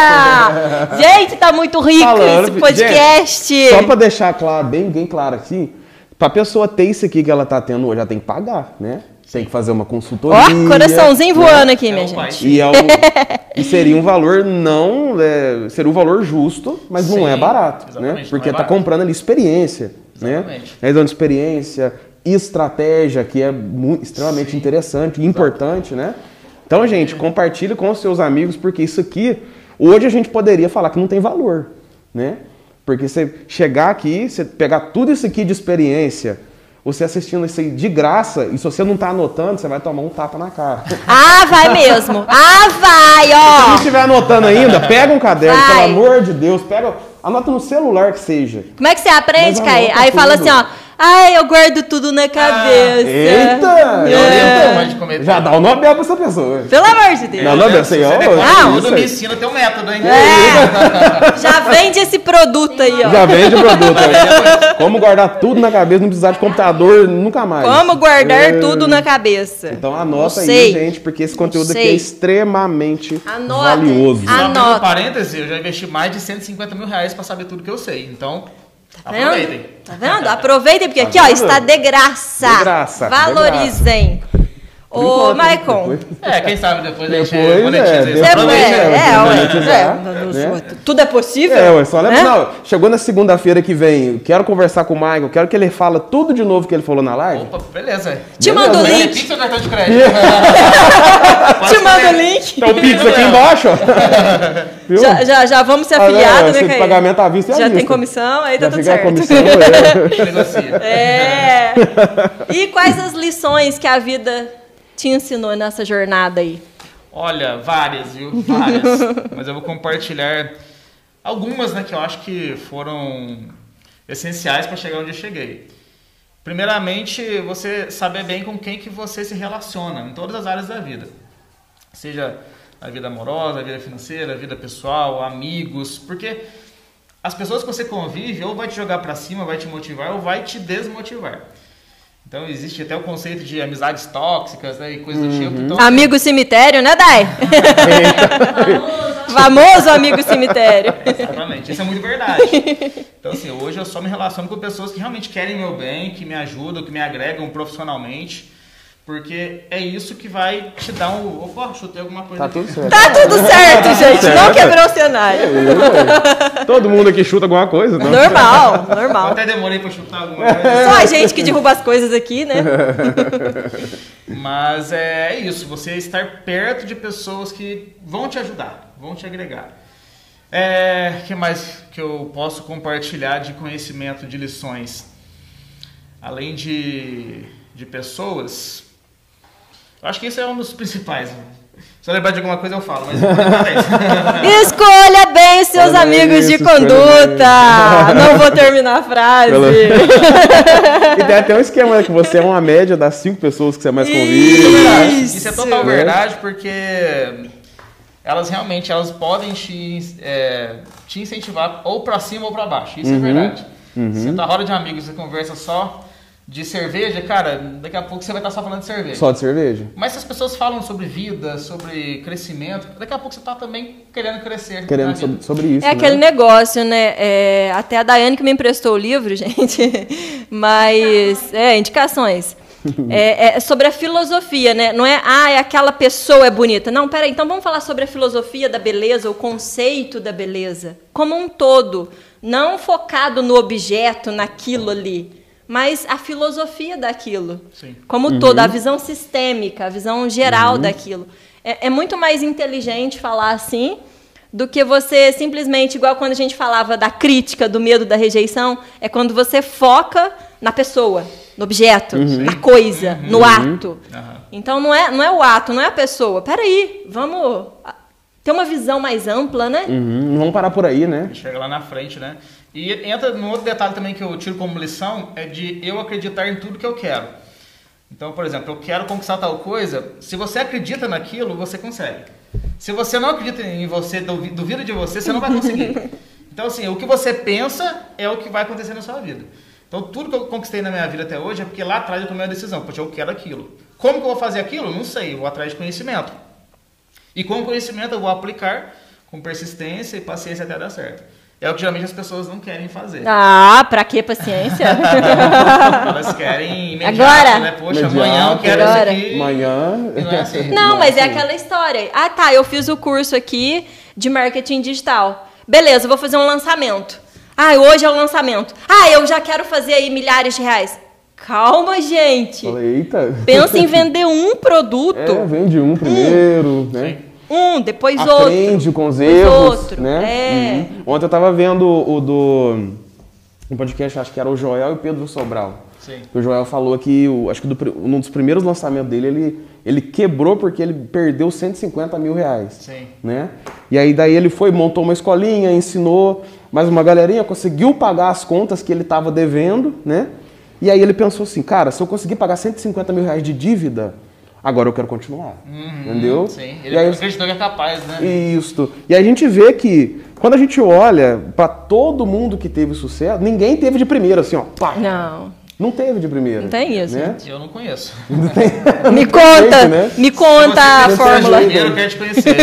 [LAUGHS] Gente, tá muito rico Falando, esse podcast. gente, só pra deixar claro, bem, bem claro aqui, pra pessoa ter isso aqui que ela tá tendo hoje, ela tem que pagar, né? Tem que fazer uma consultoria. Ó, coraçãozinho né? voando aqui, É minha o gente. E, é um- e seria um valor não. É, seria um valor justo, mas não Sim, é barato. exatamente, Né? não Porque é tá barato. comprando ali experiência. Né? Exatamente. É dando experiência, estratégia, que é mu- extremamente Sim. interessante e importante, né? Então, gente, compartilhe com os seus amigos, porque isso aqui, hoje a gente poderia falar que não tem valor, né? Porque você chegar aqui, você pegar tudo isso aqui de experiência, você assistindo isso aí de graça, e se você não tá anotando, você vai tomar um tapa na cara. [LAUGHS] Ah, vai mesmo. Ah, vai, Se ó. não estiver anotando ainda, pega um caderno, Vai. pelo amor de Deus, pega Anota no celular que seja. Como é que você aprende, Caí? Aí fala tudo. assim, ó. Ai, eu guardo tudo na cabeça. Eita! Eu É. lembro mais de comer. Já dá o Nobel pra essa pessoa. Pelo amor de Deus. Não, não, Você assim, ó, decora não, tudo, me aí. ensina teu método, hein? É, [LAUGHS] já vende esse produto aí, ó. Já vende o produto. né? Como guardar tudo na cabeça, não precisar de computador nunca mais. Como guardar É. tudo na cabeça. Então anota aí, gente, porque esse conteúdo aqui é extremamente Anotem. valioso. Ah, Anota. um parêntese, eu já investi mais de 150 mil reais pra saber tudo que eu sei. Então, Tá vendo? aproveitem. Tá vendo? Aproveitem, porque Tá aqui, ó, vendo? está de graça. De graça, Valorizem. Por Ô? Maicon. É, quem sabe depois, a Depois, gente monetiza é, isso. depois- É, Aproveita. é, é, ué. monetizar, É, né? Tudo é possível? É, ué, só lembra, né? não, chegou na segunda-feira que vem, quero conversar com o Michael, quero que ele fala tudo de novo que ele falou na live. Opa, beleza. Te mando o link. Pix ou cartão de crédito? [LAUGHS] [LAUGHS] Te mando o link. Então o Pix aqui embaixo, ó. [LAUGHS] Viu? Já, já, já vamos ser Ah, afiliados, esse né, Caí? pagamento à vista é Já tem comissão, aí tá tudo a certo. comissão, é. É. E quais as lições que a vida te ensinou nessa jornada aí? Olha, várias, viu? Várias. [LAUGHS] Mas eu vou compartilhar algumas, né, que eu acho que foram essenciais para chegar onde eu cheguei. Primeiramente, você saber bem com quem que você se relaciona em todas as áreas da vida. Seja a vida amorosa, a vida financeira, a vida pessoal, amigos, porque as pessoas que você convive ou vai te jogar para cima, vai te motivar ou vai te desmotivar. Então existe até o conceito de amizades tóxicas né, e coisas do tipo. Então, Amigo cemitério, né, Dai? [LAUGHS] Famoso amigo cemitério. Exatamente, isso é muito verdade. Então, assim, hoje eu só me relaciono com pessoas que realmente querem meu bem, que me ajudam, que me agregam profissionalmente, porque é isso que vai te dar um. Opa, chutei alguma coisa Tá aqui. tudo certo. Tá tudo certo, gente. Não certo. quebrou o cenário. Todo mundo aqui chuta alguma coisa, não? Normal, Eu normal. até demorei pra chutar alguma coisa. Só a gente que derruba as coisas aqui, né? [LAUGHS] Mas é isso, você estar perto de pessoas que vão te ajudar, vão te agregar. É, que mais que eu posso compartilhar de conhecimento, de lições? Além de, de pessoas, eu acho que isso é um dos principais. Se eu lembrar de alguma coisa eu falo, mas [LAUGHS] é Escolha bem os seus Olha amigos de isso, escolha conduta. [LAUGHS] Não vou terminar a frase. Pelo- E tem até um esquema né, que você é uma média das cinco pessoas que você mais convive. Isso. Isso é total Né? verdade, porque elas realmente elas podem te, é, te incentivar ou pra cima ou pra baixo. Isso Uhum. é verdade. Você tá roda de amigos, você conversa só de cerveja, cara, daqui a pouco você vai estar só falando de cerveja. Só de cerveja? Mas se as pessoas falam sobre vida, sobre crescimento, daqui a pouco você tá também querendo crescer. na Querendo vida. sobre, sobre isso. É aquele né? negócio, né? É, até a Daiane que me emprestou o livro, [LAUGHS] gente. Mas, é, indicações. É, é sobre a filosofia, né? Não é, ah, é aquela pessoa é bonita. Não, peraí, então vamos falar sobre a filosofia da beleza, o conceito da beleza, como um todo. Não focado no objeto, naquilo ali, mas a filosofia daquilo. Sim. Como um todo, a visão sistêmica, a visão geral daquilo. É, é muito mais inteligente falar assim do que você simplesmente, igual quando a gente falava da crítica, do medo, da rejeição, é quando você foca na pessoa, no objeto, na coisa, no ato. Aham. Então não é, não é o ato, não é a pessoa. Peraí, vamos ah, ter uma visão mais ampla, né? Uhum, Não vamos parar por aí, né? Chega lá na frente, né? E entra no outro detalhe também que eu tiro como lição, é de eu acreditar em tudo que eu quero. Então, por exemplo, eu quero conquistar tal coisa, se você acredita naquilo, você consegue. Se você não acredita em você, duvi- duvida de você, você não vai conseguir. [LAUGHS] Então, assim, o que você pensa é o que vai acontecer na sua vida. Então, tudo que eu conquistei na minha vida até hoje é porque lá atrás eu tomei a decisão, porque eu quero aquilo. Como que eu vou fazer aquilo? Não sei, eu vou atrás de conhecimento. E com o conhecimento eu vou aplicar com persistência e paciência até dar certo. É o que geralmente as pessoas não querem fazer. Ah, pra que paciência? [LAUGHS] Elas querem imediato, Agora. né? Poxa, Imediato. amanhã eu quero Agora. isso aqui. Amanhã. Não é assim. Não, mas é assim. aquela história. Ah, tá, eu fiz o curso aqui de marketing digital. Beleza, vou fazer um lançamento. Ah, hoje é o lançamento. Ah, eu já quero fazer aí milhares de reais. Calma, gente. Falei, eita. Pensa em vender um produto. É, vende um primeiro, né? Um, depois outro. Aprende com os Depois erros, outro, né? é. Uhum. Ontem eu tava vendo o do um podcast, acho que era o Joel e o Pedro Sobral. Sim. O Joel falou que, o, acho que do, um dos primeiros lançamentos dele, ele, ele quebrou porque ele perdeu 150 mil reais. Sim. Né? E aí daí ele foi, montou uma escolinha, ensinou, mais uma galerinha, conseguiu pagar as contas que ele estava devendo, né? E aí ele pensou assim, cara, se eu conseguir pagar 150 mil reais de dívida, agora eu quero continuar. Uhum, entendeu? Sim. Ele E aí- acreditou que é capaz, né? Isso. E a gente vê que, quando a gente olha para todo mundo que teve sucesso, ninguém teve de primeira, assim, ó. Pá. Não. Não teve de primeira. Não tem isso. Né? Eu não conheço. [LAUGHS] Não tem. [LAUGHS] Me conta, jeito, né? me conta a Se você for fórmula. primeiro, eu quero te conhecer.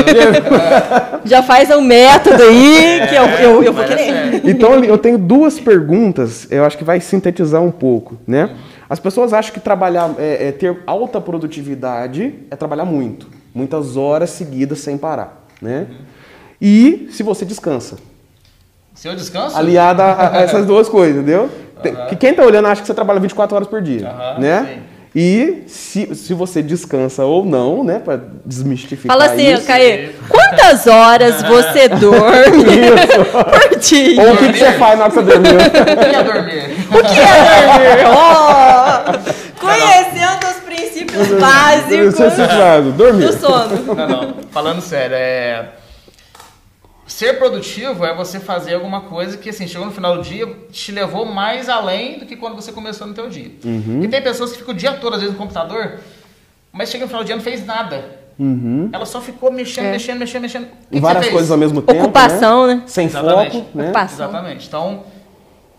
[LAUGHS] Já faz um método aí que eu, eu, eu vou querer. Então eu tenho duas perguntas, eu acho que vai sintetizar um pouco, né? As pessoas acham que trabalhar, é, é ter alta produtividade é trabalhar muito, muitas horas seguidas sem parar, né? E se você descansa, Se eu descanso? aliada a, a [LAUGHS] essas duas coisas, entendeu? Tem- Que quem tá olhando acha que você trabalha 24 horas por dia, Aham, né? sim. E se, se você descansa ou não, né, Pra desmistificar Fala assim, isso. Caê, quantas horas você [LAUGHS] dorme por dia? Ou o que, que você faz na hora que você dormiu? [LAUGHS] O que é dormir? O que é dormir? [LAUGHS] Oh, conhecendo os princípios básicos do sono. Não, não. Falando sério, é. Ser produtivo é você fazer alguma coisa que, assim, chegou no final do dia, te levou mais além do que quando você começou no teu dia. Uhum. E tem pessoas que ficam o dia todo, às vezes, no computador, mas chega no final do dia e não fez nada. Ela só ficou mexendo, É. mexendo, mexendo, mexendo. Você várias fez? coisas ao mesmo tempo. Ocupação, né? Sem Exatamente. foco, né? Ocupação. Exatamente. Então,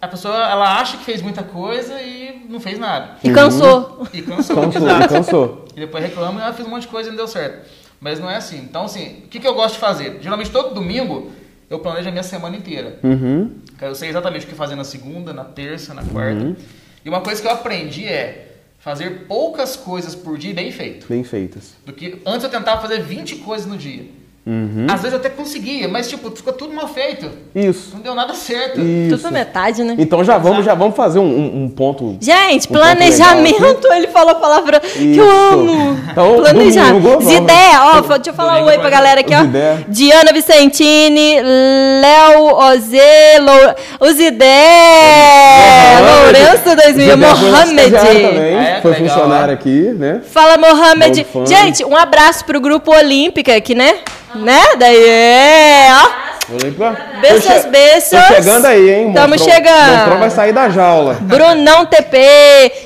a pessoa, ela acha que fez muita coisa e não fez nada. E cansou. E cansou. Cansou, Exato. cansou. E depois reclama, ah, fiz um monte de coisa e não deu certo. Mas não é assim. Então, assim, o que, que eu gosto de fazer? Geralmente, todo domingo, eu planejo a minha semana inteira. Uhum. Eu sei exatamente o que fazer na segunda, na terça, na quarta. Uhum. E uma coisa que eu aprendi é fazer poucas coisas por dia bem feito. Bem feitas. Do que antes eu tentava fazer 20 coisas no dia. Uhum. Às vezes eu até conseguia, mas tipo, ficou tudo mal feito. Isso. Não deu nada certo. Tudo Isso. pela metade, né? Então já vamos, já vamos fazer um, um- ponto. Gente, Um ponto planejamento, ele falou a palavra que eu Isso. amo. Então, Planejamento. domingo, vamos. Zidé, ó, deixa eu falar um oi pra galera aqui, ó. Zidé. Diana Vicentini, Léo Ozê, Lou... o Zidé, Lourenço 2000, Zidé foi nosso Mohamed. também, É, foi legal, funcionário né? aqui, né? Fala, Mohamed. Gente, um abraço pro grupo Olímpica aqui, né? Né? Daí, é, ó. Beijos, Tô beijos. Chegando aí, hein? Tamo Monstrão. chegando. Monstrão vai sair da jaula. Brunão TP.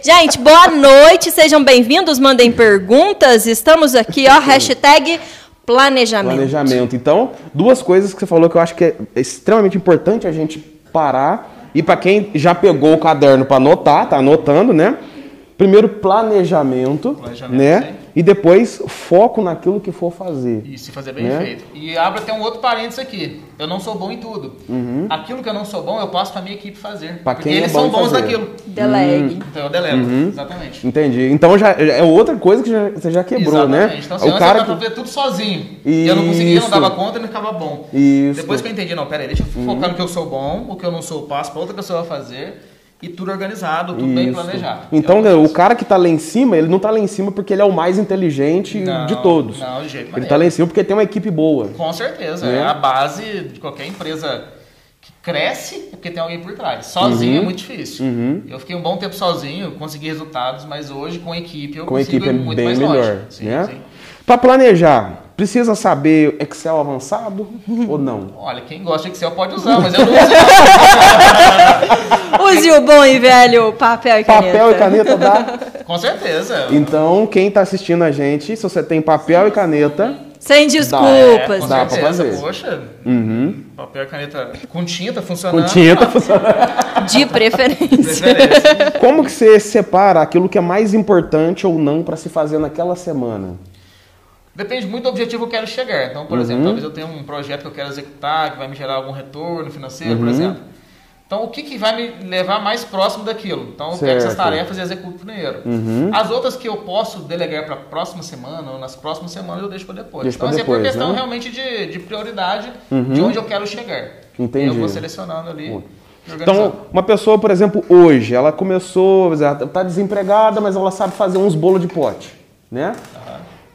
Gente, boa noite, sejam bem-vindos, mandem perguntas. Estamos aqui, ó, hashtag planejamento. Planejamento. Então, duas coisas que você falou que eu acho que é extremamente importante a gente parar. E para quem já pegou o caderno para anotar, tá anotando, né? Primeiro, planejamento, Planejamento, né? sim. E depois, foco naquilo que for fazer. E se fazer bem Né? feito. E abre até um outro parênteses aqui. Eu não sou bom em tudo. Aquilo que eu não sou bom, eu passo pra minha equipe fazer. Uhum. Pra porque quem é eles bom são bons fazer. naquilo. Delegue. Então eu delego. Uhum. Exatamente. Entendi. Então já é outra coisa que já- você já quebrou, Exatamente. né? Então, assim, o antes cara eu que... tentava fazer tudo sozinho. E eu não conseguia, não Isso. dava conta e não ficava bom. Isso. Depois que eu entendi, não, peraí, deixa eu focar no que eu sou bom, o que eu não sou, eu passo pra outra pessoa fazer. E tudo organizado, tudo bem Isso. planejado. Então, É o cara que tá lá em cima, ele não tá lá em cima porque ele é o mais inteligente Não, de todos. Não, de jeito Ele maneiro. tá lá em cima porque tem uma equipe boa. Com certeza. Né? É a base de qualquer empresa que cresce é porque tem alguém por trás. Sozinho Uhum. é muito difícil. Eu fiquei um bom tempo sozinho, consegui resultados, mas hoje com equipe eu Com a consigo equipe é ir muito bem mais melhor. longe. Sim, né? sim. Para planejar, precisa saber Excel avançado ou não? Olha, quem gosta de Excel pode usar, mas eu não uso. [LAUGHS] Use o bom e velho papel e caneta. Papel e caneta dá. [LAUGHS] Com certeza. Então, quem tá assistindo a gente, se você tem papel e caneta, Sem É, desculpas. com Dá pra certeza. fazer. Poxa, uhum. papel e caneta com tinta com funcionando. tinta [LAUGHS] funciona. De preferência. Preferência. Como que você separa aquilo que é mais importante ou não para se fazer naquela semana? Depende muito do objetivo que eu quero chegar. Então, por Uhum. exemplo, talvez eu tenha um projeto que eu quero executar, que vai me gerar algum retorno financeiro, Uhum. por exemplo. Então, o que, que vai me levar mais próximo daquilo? Então, eu pego essas Certo. Uhum. tarefas e executo primeiro. As outras que eu posso delegar para a próxima semana ou nas próximas semanas eu deixo para depois. Deixa então, assim, é por depois, questão né? realmente de, de prioridade de onde eu quero chegar. Entendi. Eu vou selecionando ali. e Então, uma pessoa, por exemplo, hoje, ela começou, ela tá desempregada, mas ela sabe fazer uns bolos de pote, né?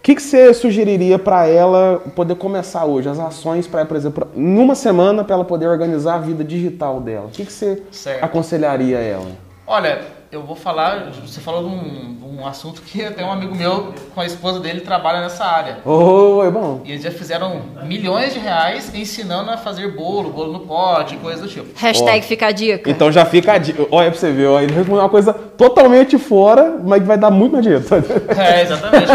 O que, que você sugeriria para ela poder começar hoje? As ações para, por exemplo, em uma semana para ela poder organizar a vida digital dela. O que, que você Certo. aconselharia ela? Olha, eu vou falar, você falou de um, de um assunto que até um amigo meu, com a esposa dele, trabalha nessa área. Ô, é bom. E eles já fizeram milhões de reais ensinando a fazer bolo, bolo no pote, coisa do tipo. Hashtag Ó, fica a dica. Então já fica a dica. Olha pra você ver, ele respondeu uma coisa totalmente fora, mas que vai dar muito mais dinheiro. [LAUGHS] É, exatamente.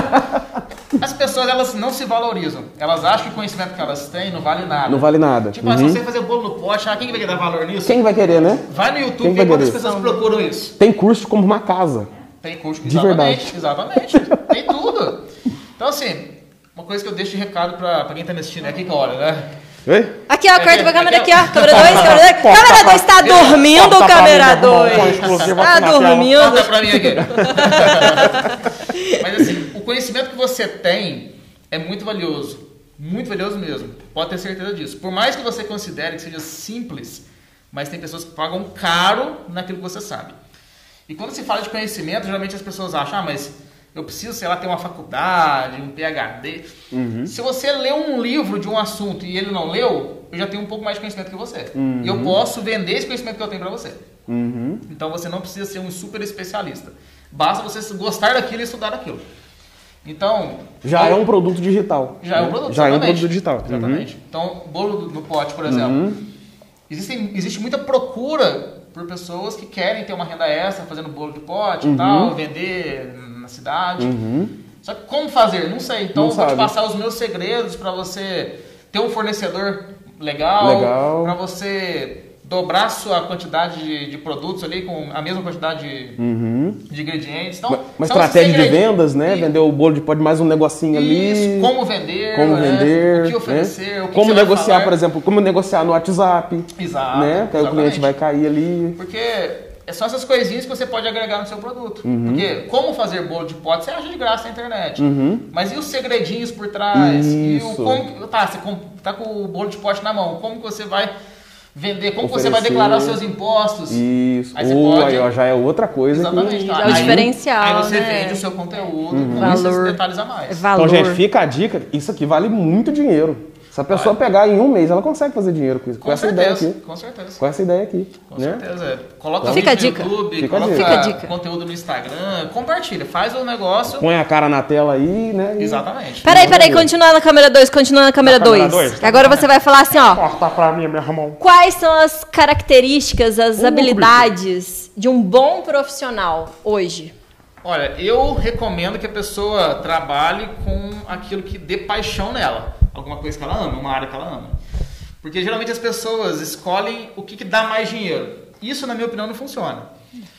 As pessoas, elas não se valorizam. Elas acham que o conhecimento que elas têm não vale nada. Não vale nada. Tipo, ah, Uhum. se você fazer bolo no pote, ah, quem vai dar valor nisso? Quem vai querer, né? Vai no Quem YouTube vai ver quantas querer? pessoas procuram isso. Tem curso como uma casa. Tem curso, De exatamente, exatamente. Tem tudo. Então, assim, uma coisa que eu deixo de recado pra, pra quem tá me assistindo aqui, que olha, né? Oi? Aqui, ó, corta pra câmera aqui, ó. [LAUGHS] Câmera 2, câmera 2. Câmera 2 tá dormindo, câmera mim, meu irmão, 2. põe exclusivo Tá dormindo. Conta pra mim aqui. [LAUGHS] Mas assim, conhecimento que você tem é muito valioso. Muito valioso mesmo. Pode ter certeza disso. Por mais que você considere que seja simples, mas tem pessoas que pagam caro naquilo que você sabe. E quando se fala de conhecimento, geralmente as pessoas acham, ah, mas eu preciso, sei lá, ter uma faculdade, um PhD. Se você lê um livro de um assunto e ele não leu, eu já tenho um pouco mais de conhecimento que você. E eu posso vender esse conhecimento que eu tenho pra você. Uhum. Então você não precisa ser um super especialista. Basta você gostar daquilo e estudar aquilo. Então. Já é um produto digital. Já é um né? produto. Já é um produto digital. Uhum. Exatamente. Então, bolo no pote, por exemplo. Existem, existe muita procura por pessoas que querem ter uma renda extra fazendo bolo de pote Uhum. e tal, vender na cidade. Só que como fazer? Não sei. Então Não eu vou te sabe. passar os meus segredos para você ter um fornecedor legal, Legal. para você dobrar sua quantidade de, de produtos ali com a mesma quantidade de, de ingredientes. Então, Uma, estratégia de vendas, né? E- Vender o bolo de pó de mais um negocinho ali. Isso, como vender, como né? vender, o que oferecer, né? o que como negociar, por exemplo, como negociar no WhatsApp, Exato, né? Que aí o cliente vai cair ali. Porque é só essas coisinhas que você pode agregar no seu produto. Uhum. Porque como fazer bolo de pote, você acha de graça na internet. Mas e os segredinhos por trás? E o Isso. como tá, você com- tá com o bolo de pote na mão. Como que você vai vender? Como que você vai Oferecer. declarar os seus impostos? Isso. Aí você Ou pode- aí, ó, já é outra coisa. que- Exatamente. Já é o Aí- diferencial, Aí você né? vende o seu conteúdo Uhum. com esses Valor. detalhes a mais. Valor. Então, gente, fica a dica. Isso aqui vale muito dinheiro. Se a pessoa pegar em um mês, ela consegue fazer dinheiro com isso. Com, Com essa ideia certeza, aqui. com certeza. Com essa ideia aqui. Com né? certeza. Coloca Fica a vídeo dica. no YouTube, Fica coloca dica. Fica dica. conteúdo no Instagram, compartilha, faz o negócio. Põe a cara na tela aí, né? e- Exatamente. Peraí, peraí, continua na câmera 2, continua na câmera Na câmera 2. dois. Agora você vai falar assim, ó. Corta pra mim, meu irmão. Quais são as características, as habilidades de um bom profissional hoje? Olha, eu recomendo que a pessoa trabalhe com aquilo que dê paixão nela. Alguma coisa que ela ama, uma área que ela ama. Porque geralmente as pessoas escolhem o que, que dá mais dinheiro. Isso, na minha opinião, não funciona.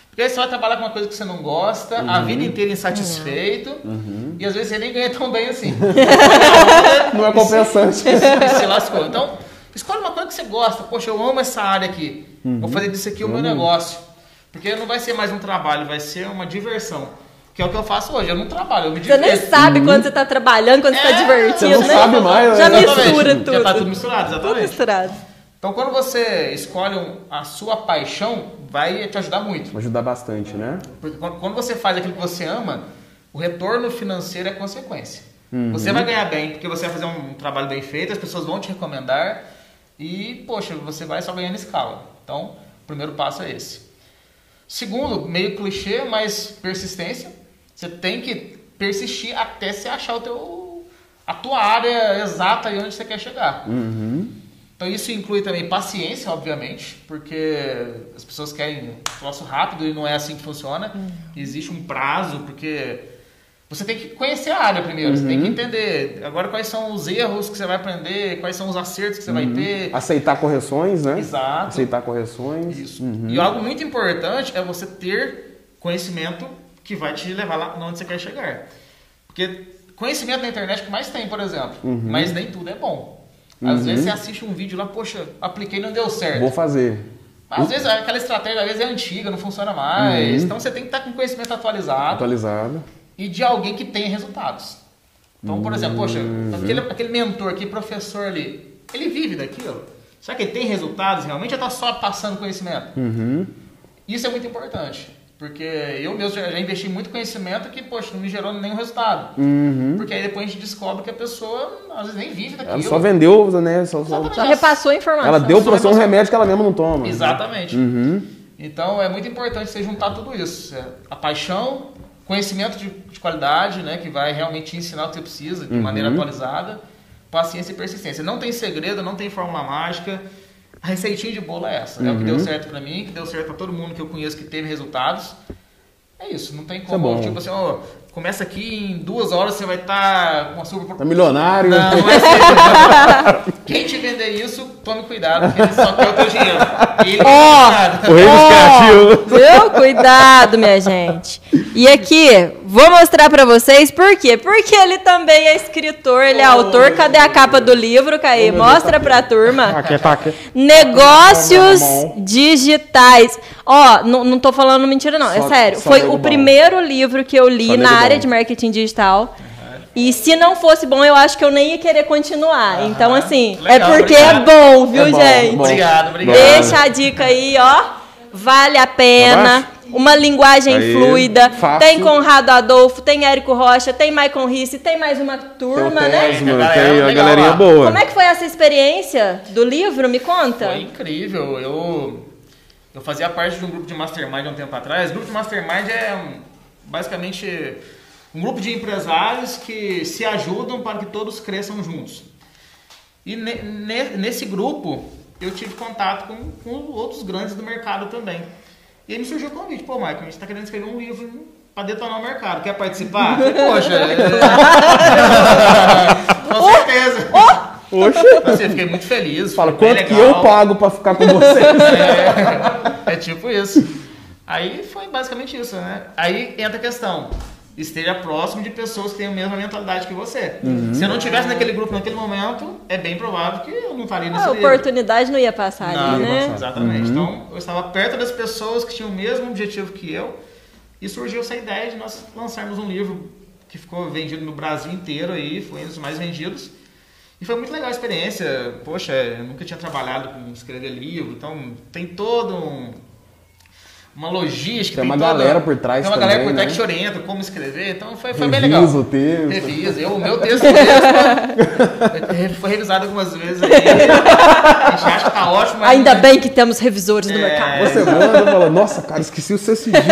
Porque aí você vai trabalhar com uma coisa que você não gosta, a vida inteira insatisfeito, e às vezes você nem ganha tão bem assim. [LAUGHS] Não é compensante. [LAUGHS] se lascou. Então, escolhe uma coisa que você gosta. Poxa, eu amo essa área aqui. Vou fazer disso aqui o meu negócio. Porque não vai ser mais um trabalho, vai ser uma diversão. Que é o que eu faço hoje. Eu não trabalho, eu me Você nem sabe quando você tá trabalhando, quando você tá É, divertindo, você não né? sabe mais, Já né? Exatamente. mistura Já tudo. tá tudo misturado, Tudo exatamente. misturado. Então, quando você escolhe a sua paixão, vai te ajudar muito. Vai ajudar bastante, né? Porque quando quando você faz aquilo que você ama, o retorno financeiro é consequência. Você vai ganhar bem, porque você vai fazer um trabalho bem feito, as pessoas vão te recomendar e, poxa, você vai só ganhando escala. Então, o primeiro passo é esse. Segundo, meio clichê, mas persistência. Você tem que persistir até você achar o teu, a tua área exata e onde você quer chegar. Então isso inclui também paciência, obviamente, porque as pessoas querem troço rápido e não é assim que funciona. Existe um prazo, porque você tem que conhecer a área primeiro, você tem que entender agora quais são os erros que você vai aprender, quais são os acertos que você vai ter. Aceitar correções, né? Exato. Aceitar correções. Isso. E algo muito importante é você ter conhecimento que vai te levar lá onde você quer chegar. Porque conhecimento na internet é que mais tem, por exemplo, mas nem tudo é bom. Às vezes você assiste um vídeo lá, poxa, apliquei e não deu certo. Vou fazer. Às vezes aquela estratégia às vezes é antiga, não funciona mais. Então você tem que estar com conhecimento atualizado Atualizado. E de alguém que tenha resultados. Então, por exemplo, poxa, aquele, aquele mentor, aquele professor ali, ele vive daquilo. Será que ele tem resultados realmente ou está só passando conhecimento? Isso é muito importante. Porque eu mesmo já, já investi muito conhecimento que, poxa, não me gerou nenhum resultado. Porque aí depois a gente descobre que a pessoa às vezes nem vive daquilo. Ela só vendeu, né? Só, só-. Só repassou a informação. Ela deu pra você um remédio que ela mesma não toma. Exatamente. Então é muito importante você juntar tudo isso. É, a paixão, conhecimento de, de qualidade, né, que vai realmente te ensinar o que você precisa de maneira atualizada, paciência e persistência. Não tem segredo, não tem fórmula mágica. A receitinha de bolo é essa. É o que deu certo pra mim, que deu certo pra todo mundo que eu conheço que teve resultados. É isso, não tem é como. tipo assim, ó, começa aqui em duas horas você vai estar com a super Tá milionário. não, não é ser. [LAUGHS] Quem te vender isso, tome cuidado, porque ele só quer o teu dinheiro. E ele nada. O rei dos criativos. Viu? Cuidado, minha gente. E aqui, vou mostrar pra vocês por quê. Porque ele também é escritor, ele é autor. Cadê a capa do livro, Caí? Mostra pra turma. Aqui, tá aqui. Negócios Tá digitais. Ó, não, não tô falando mentira, não. é Só- sério. só Foi o bom. primeiro livro que eu li na área bom. de marketing digital. E se não fosse bom, eu acho que eu nem ia querer continuar. Então, assim, é Legal, porque obrigado. é bom, viu, É bom, gente? bom. Obrigado, obrigado. Deixa a dica aí, ó. Vale a pena. Uma linguagem Aí, fluida. fácil. Tem Conrado Adolfo, tem Érico Rocha, tem Maicon Risse, tem mais uma Tem turma, né? Tesma, Galera, tem a legal galerinha boa. Como é que foi essa experiência do livro? Me conta. Foi incrível. Eu, eu fazia parte de um grupo de mastermind há um tempo atrás. O grupo de mastermind é um, basicamente um grupo de empresários que se ajudam para que todos cresçam juntos. E ne- ne- nesse grupo eu tive contato com, com outros grandes do mercado também. E aí me surgiu o convite, pô, Michael, a gente está querendo escrever um livro para detonar o mercado. Quer participar? Poxa, é... [LAUGHS] com certeza. Oxe, Assim, eu fiquei muito feliz. fala, quanto que eu pago pra ficar com você? [LAUGHS] É, é tipo isso. Aí foi basicamente isso, né? Aí entra a questão. Esteja próximo de pessoas que têm a mesma mentalidade que você. Uhum. Se eu não tivesse naquele grupo naquele momento, é bem provável que eu não estaria nesse A livro. oportunidade não ia passar Não, ali, né? Exatamente. Uhum. Então, eu estava perto das pessoas que tinham o mesmo objetivo que eu e surgiu essa ideia de nós lançarmos um livro que ficou vendido no Brasil inteiro aí, foi um dos mais vendidos. E foi muito legal a experiência. Poxa, eu nunca tinha trabalhado com escrever livro, então tem todo um uma logística, Tem uma toda- galera por trás Tem uma galera também, por trás né? que te orienta como escrever, então foi, foi bem legal. Revisa o texto. Revisa. Eu, o meu texto mesmo [LAUGHS] foi revisado algumas vezes aí. A gente acha que tá ótimo, mas Ainda bem que temos revisores no mercado. Você manda e fala, nossa, cara, esqueci o seu cedilha.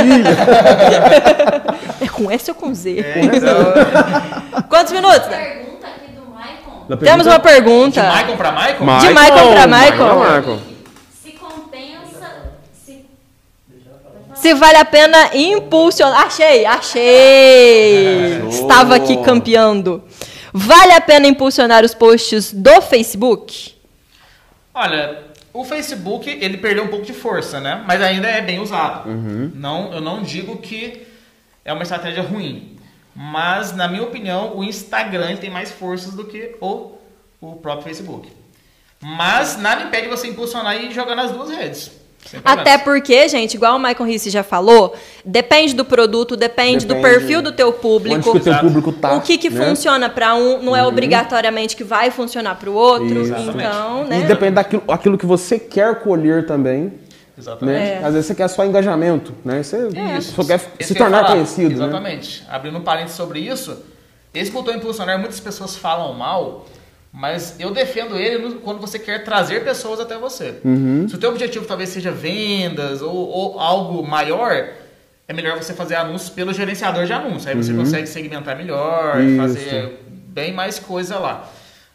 É com S ou com Z? É, então, Quantos minutos? Pergunta aqui do Maicon. Na Temos uma pergunta. de Michael pra Michael? De Michael pra Michael. Michael. Se compensa. Se... Se vale a pena impulsionar. Achei, achei. Estava aqui campeando. Vale a pena impulsionar os posts do Facebook? Olha, o Facebook ele perdeu um pouco de força, né? Mas ainda é bem usado. Não, eu não digo que é uma estratégia ruim, mas na minha opinião o Instagram tem mais forças do que o, o próprio Facebook. Mas nada impede você impulsionar e jogar nas duas redes. Até porque, gente, igual o Michael Risse já falou, depende do produto, depende, do Depende perfil do teu Onde público. que o teu público tá. o que, que né? funciona para um não é obrigatoriamente que vai funcionar para o outro. Isso. Então, E né? depende daquilo aquilo que você quer colher também. Exatamente. Né? Às vezes você quer só engajamento, né? Você Isso. só quer Esse se tornar falar. conhecido, né? Exatamente. Abrindo um parênteses sobre isso, esse botão impulsionar, muitas pessoas falam mal, mas eu defendo ele quando você quer trazer pessoas até você. Uhum. Se o teu objetivo talvez seja vendas ou, ou algo maior, é melhor você fazer anúncios pelo gerenciador de anúncios. Aí você consegue segmentar melhor, Uhum. Isso. fazer bem mais coisa lá.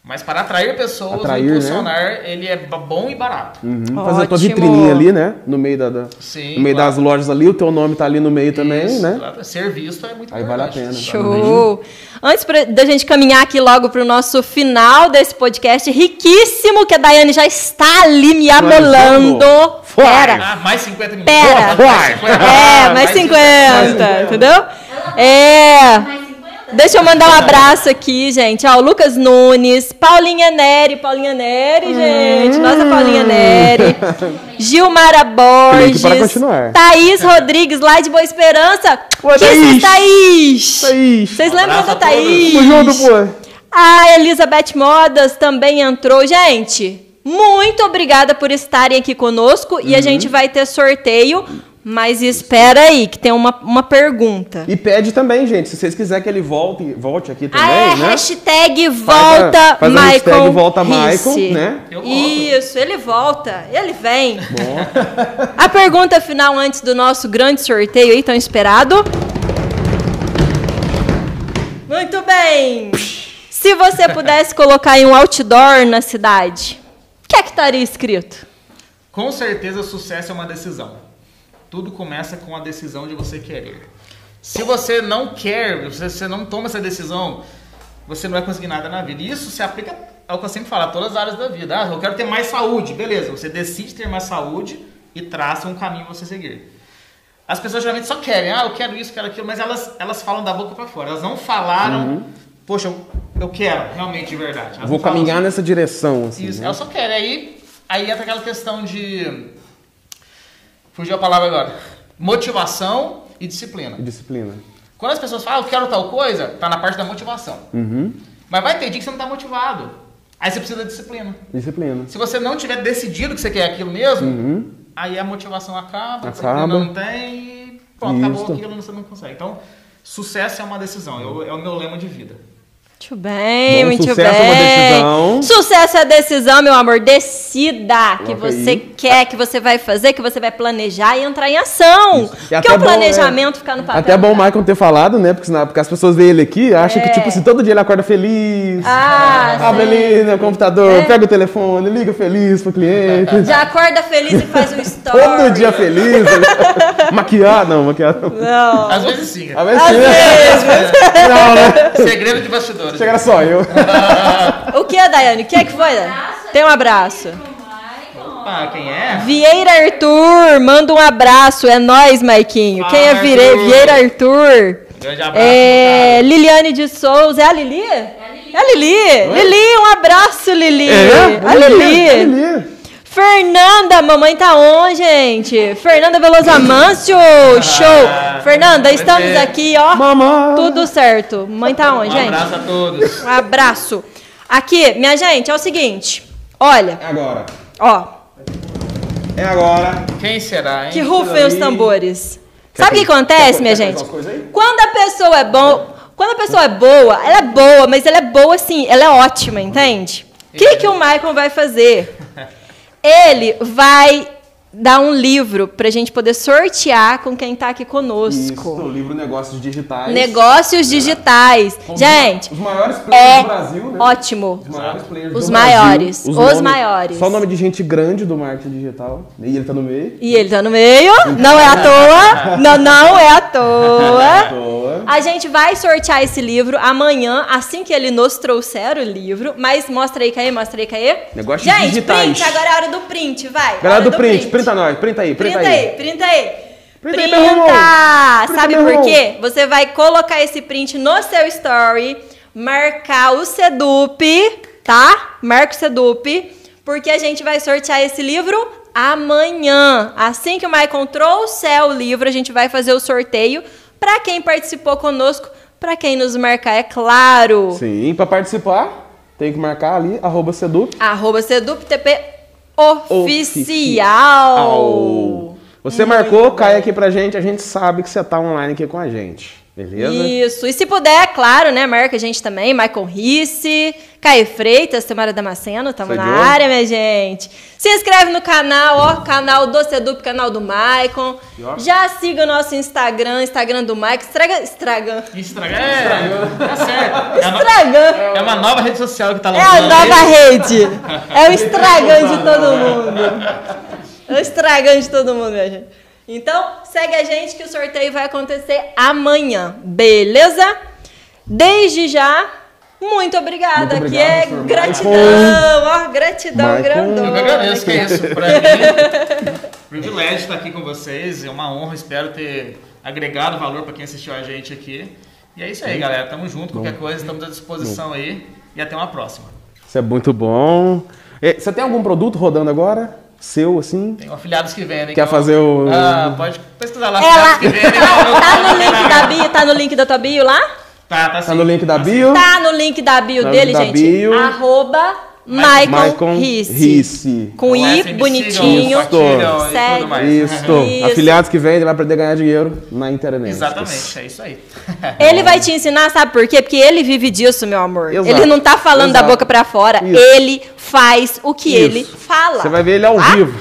Mas para atrair pessoas, Atrair, o né? impulsionar, ele é bom e barato. Uhum. Fazer a tua vitrininha ali, né? No meio, da, da- Sim, no meio claro. das lojas ali, o teu nome tá ali no meio também, Isso, né? exato. Ser visto é muito Aí vale a pena. Show! Antes pra, da gente caminhar aqui logo para o nosso final desse podcast riquíssimo, que a Daiane já está ali me amolando. Vai. Pera, Ah, mais 50 minutos. Pera. Mais 50. é, mais 50, entendeu? É. Mais 50? Deixa eu mandar um abraço aqui, gente. Ó, o Lucas Nunes, Paulinha Neri, Paulinha Neri, gente. Nossa Paulinha Neri. [LAUGHS] Gilmara Link para Borges. continuar. Thaís Rodrigues, lá de Boa Esperança. Isso, Thaís. Thaís? Thaís. Vocês lembram Abraço da. Thaís? Tamo junto, pô. A Elizabeth Modas também entrou. Gente, muito obrigada por estarem aqui conosco. E a Uhum. gente vai ter sorteio Mas espera aí, que tem uma, uma pergunta. E pede também, gente, se vocês quiserem que ele volte, volte aqui também, ah, é, né? hashtag Faz a- volta faz a hashtag Michael volta Risse. Michael, né? Eu volto. Isso, ele volta, ele vem. Bom. [LAUGHS] A pergunta final antes do nosso grande sorteio aí, tão esperado. Muito bem. Se você pudesse colocar em um outdoor na cidade, o que é que estaria escrito? Com certeza, sucesso é uma decisão. Tudo começa com a decisão de você querer. Se você não quer, se você não toma essa decisão, você não vai conseguir nada na vida. E isso se aplica ao que eu sempre falo, a todas as áreas da vida. Ah, eu quero ter mais saúde. Beleza, você decide ter mais saúde e traça um caminho pra você seguir. As pessoas geralmente só querem, ah, eu quero isso, quero aquilo, mas elas, elas falam da boca pra fora. Elas não falaram, poxa, eu, eu quero, realmente, de verdade. Elas Uhum. Vou caminhar nessa direção, assim. isso, né? ela só quer. Aí, aí entra aquela questão de. Fugiu a palavra agora. Motivação e disciplina. Disciplina. Quando as pessoas falam, ah, eu quero tal coisa, tá na parte da motivação. Uhum. Mas vai ter dia que você não tá motivado. Aí você precisa de disciplina. Disciplina. Se você não tiver decidido que você quer aquilo mesmo, Uhum. aí a motivação acaba, a Acaba. não tem e pronto, acabou Isso. aquilo, você não consegue. Então, sucesso é uma decisão, é o, é o meu lema de vida. Muito bem, Bom, muito sucesso bem. é uma decisão. Sucesso é decisão, meu amor. Decida que Coloca você aí. quer, que você vai fazer, que você vai planejar e entrar em ação. Porque o planejamento é, ficar no papel. Até é bom o tá? Michael ter falado, né? Porque, senão, porque as pessoas veem ele aqui acham que, tipo assim, todo dia ele acorda feliz. Ah, Abre sim. ali no computador, É. pega o telefone, liga feliz pro cliente. Já acorda feliz e faz um [LAUGHS] story. Todo dia feliz. [LAUGHS] maquiar, não, maquiar não. Não. Às vezes sim. A ver Às se, né? [LAUGHS] Não, né? Segredo de bastidores. Chega era só eu. [LAUGHS] O que, Daiane? O que é que foi? Tem um abraço. Ah, quem é? Vieira Arthur, manda um abraço. É nóis, Maiquinho. Quem é Vire... Arthur. Vieira Arthur? Grande abraço. É, Liliane de Souza. É a Lili? É a Lili. Lili, um abraço, Lili. É? A Lili. A Lili. Fernanda, mamãe tá on, gente. Fernanda Veloso Amâncio, show. Fernanda, vai estamos aqui, ó. Mamãe. Tudo certo. Mãe tá on, Um gente. abraço a todos. Um abraço. Aqui, minha gente, é o seguinte. Olha, É agora. ó, É agora. Quem será, hein? que rufem os tambores. Quer Sabe o que acontece, quer- minha quer gente? Quando a pessoa é bom, quando a pessoa é boa, ela é boa, mas ela é boa assim, ela é ótima, entende? O que, que o Michael vai fazer? [LAUGHS] Ele vai dar um livro pra gente poder sortear com quem tá aqui Isso, conosco. o livro Negócios Digitais. Negócios digitais. Com os- Gente, Os maiores players é do Brasil, né? ótimo. Os maiores players Os do maiores, Brasil. os nome- maiores. Só nome de gente grande do marketing digital. E ele tá no meio. E ele tá no meio, não é à toa. [LAUGHS] Não, não é à toa. A gente vai sortear esse livro amanhã, assim que ele nos trouxer o livro. Mas mostra aí, Caê, mostra aí, Caê. Negócios gente, digitais. print, agora é a hora do print, vai. Galera Hora do print, printa nós, printa aí, printa, Printa aí, printa aí. Printa aí, Printa! meu irmão. Printa, Sabe por quê? Você vai colocar esse print no seu story, marcar o Sedup, tá? Marca o Sedup, porque a gente vai sortear esse livro amanhã. Assim que o Maicon trouxer o livro, a gente vai fazer o sorteio para quem participou conosco, para quem nos marcar, é claro. Sim, pra participar, tem que marcar ali, arroba Sedup. Arroba SedupTP Oficial. Oficial. Você marcou, cai aqui pra gente, a gente sabe que você tá online aqui com a gente. Beleza? Isso. E se puder, claro, né? Marca a gente também. Michael Risse, Caio Freitas, Tamara Damasceno, tamo Isso na área, minha gente. Se inscreve no canal, ó, canal do Sedup, canal do Maicon. Já siga o nosso Instagram, Instagram do Maicon. Estraga, estraga. Estragar. É, tá certo. É, a no- Estragan. é uma nova rede social que tá É lançando. a nova rede. É o estragante de [LAUGHS] todo mundo. É o estragante de todo mundo, minha gente. Então, segue a gente que o sorteio vai acontecer amanhã, beleza? Desde já, muito obrigada. Muito Aqui obrigado, é senhor gratidão, ó, gratidão Michael. grandona. Eu que agradeço, que é isso. Pra [LAUGHS] mim, privilégio estar aqui com vocês. É uma honra, espero ter agregado valor para quem assistiu a gente aqui. E é isso aí, galera. Tamo junto. Qualquer coisa, estamos à disposição aí. E até uma próxima. Isso é muito bom. É, Você tem algum produto rodando agora? Seu, assim? Tem afiliados que vendem. Quer então- fazer o- Ah, pode pesquisar lá. Ela afiliados que vendem. não- tá no link da bio, tá no link da tua bio lá? Tá, tá, Tá sim. no link da Tá bio? Tá no link da bio No dele, da gente. bio. Arroba Maicon Maicon Risse. Risse. Com É, I sempre bonitinho. tudo mais. Isso. Isso. Afiliados que vendem vai aprender a ganhar dinheiro na internet. Exatamente, é isso aí. [LAUGHS] Ele vai te ensinar, sabe por quê? Porque ele vive disso, meu amor. Exato. Ele não tá falando da Exato. boca pra fora. Isso. Ele faz o que Isso. ele fala. Você vai ver ele ao Tá? vivo.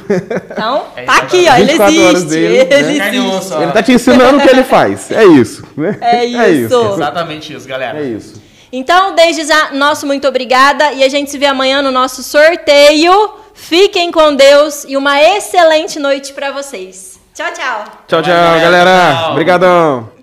Então, [LAUGHS] É tá aqui, ó. Ele 24 horas existe. dele, ele né? Existe. Ele tá te ensinando o que ele faz. É isso. né? É isso. Exatamente isso, galera. É isso. Então, desde já, nosso muito obrigada. E a gente se vê amanhã no nosso sorteio. Fiquem com Deus e uma excelente noite pra vocês. Tchau, tchau. Tchau, tchau, galera. Obrigadão.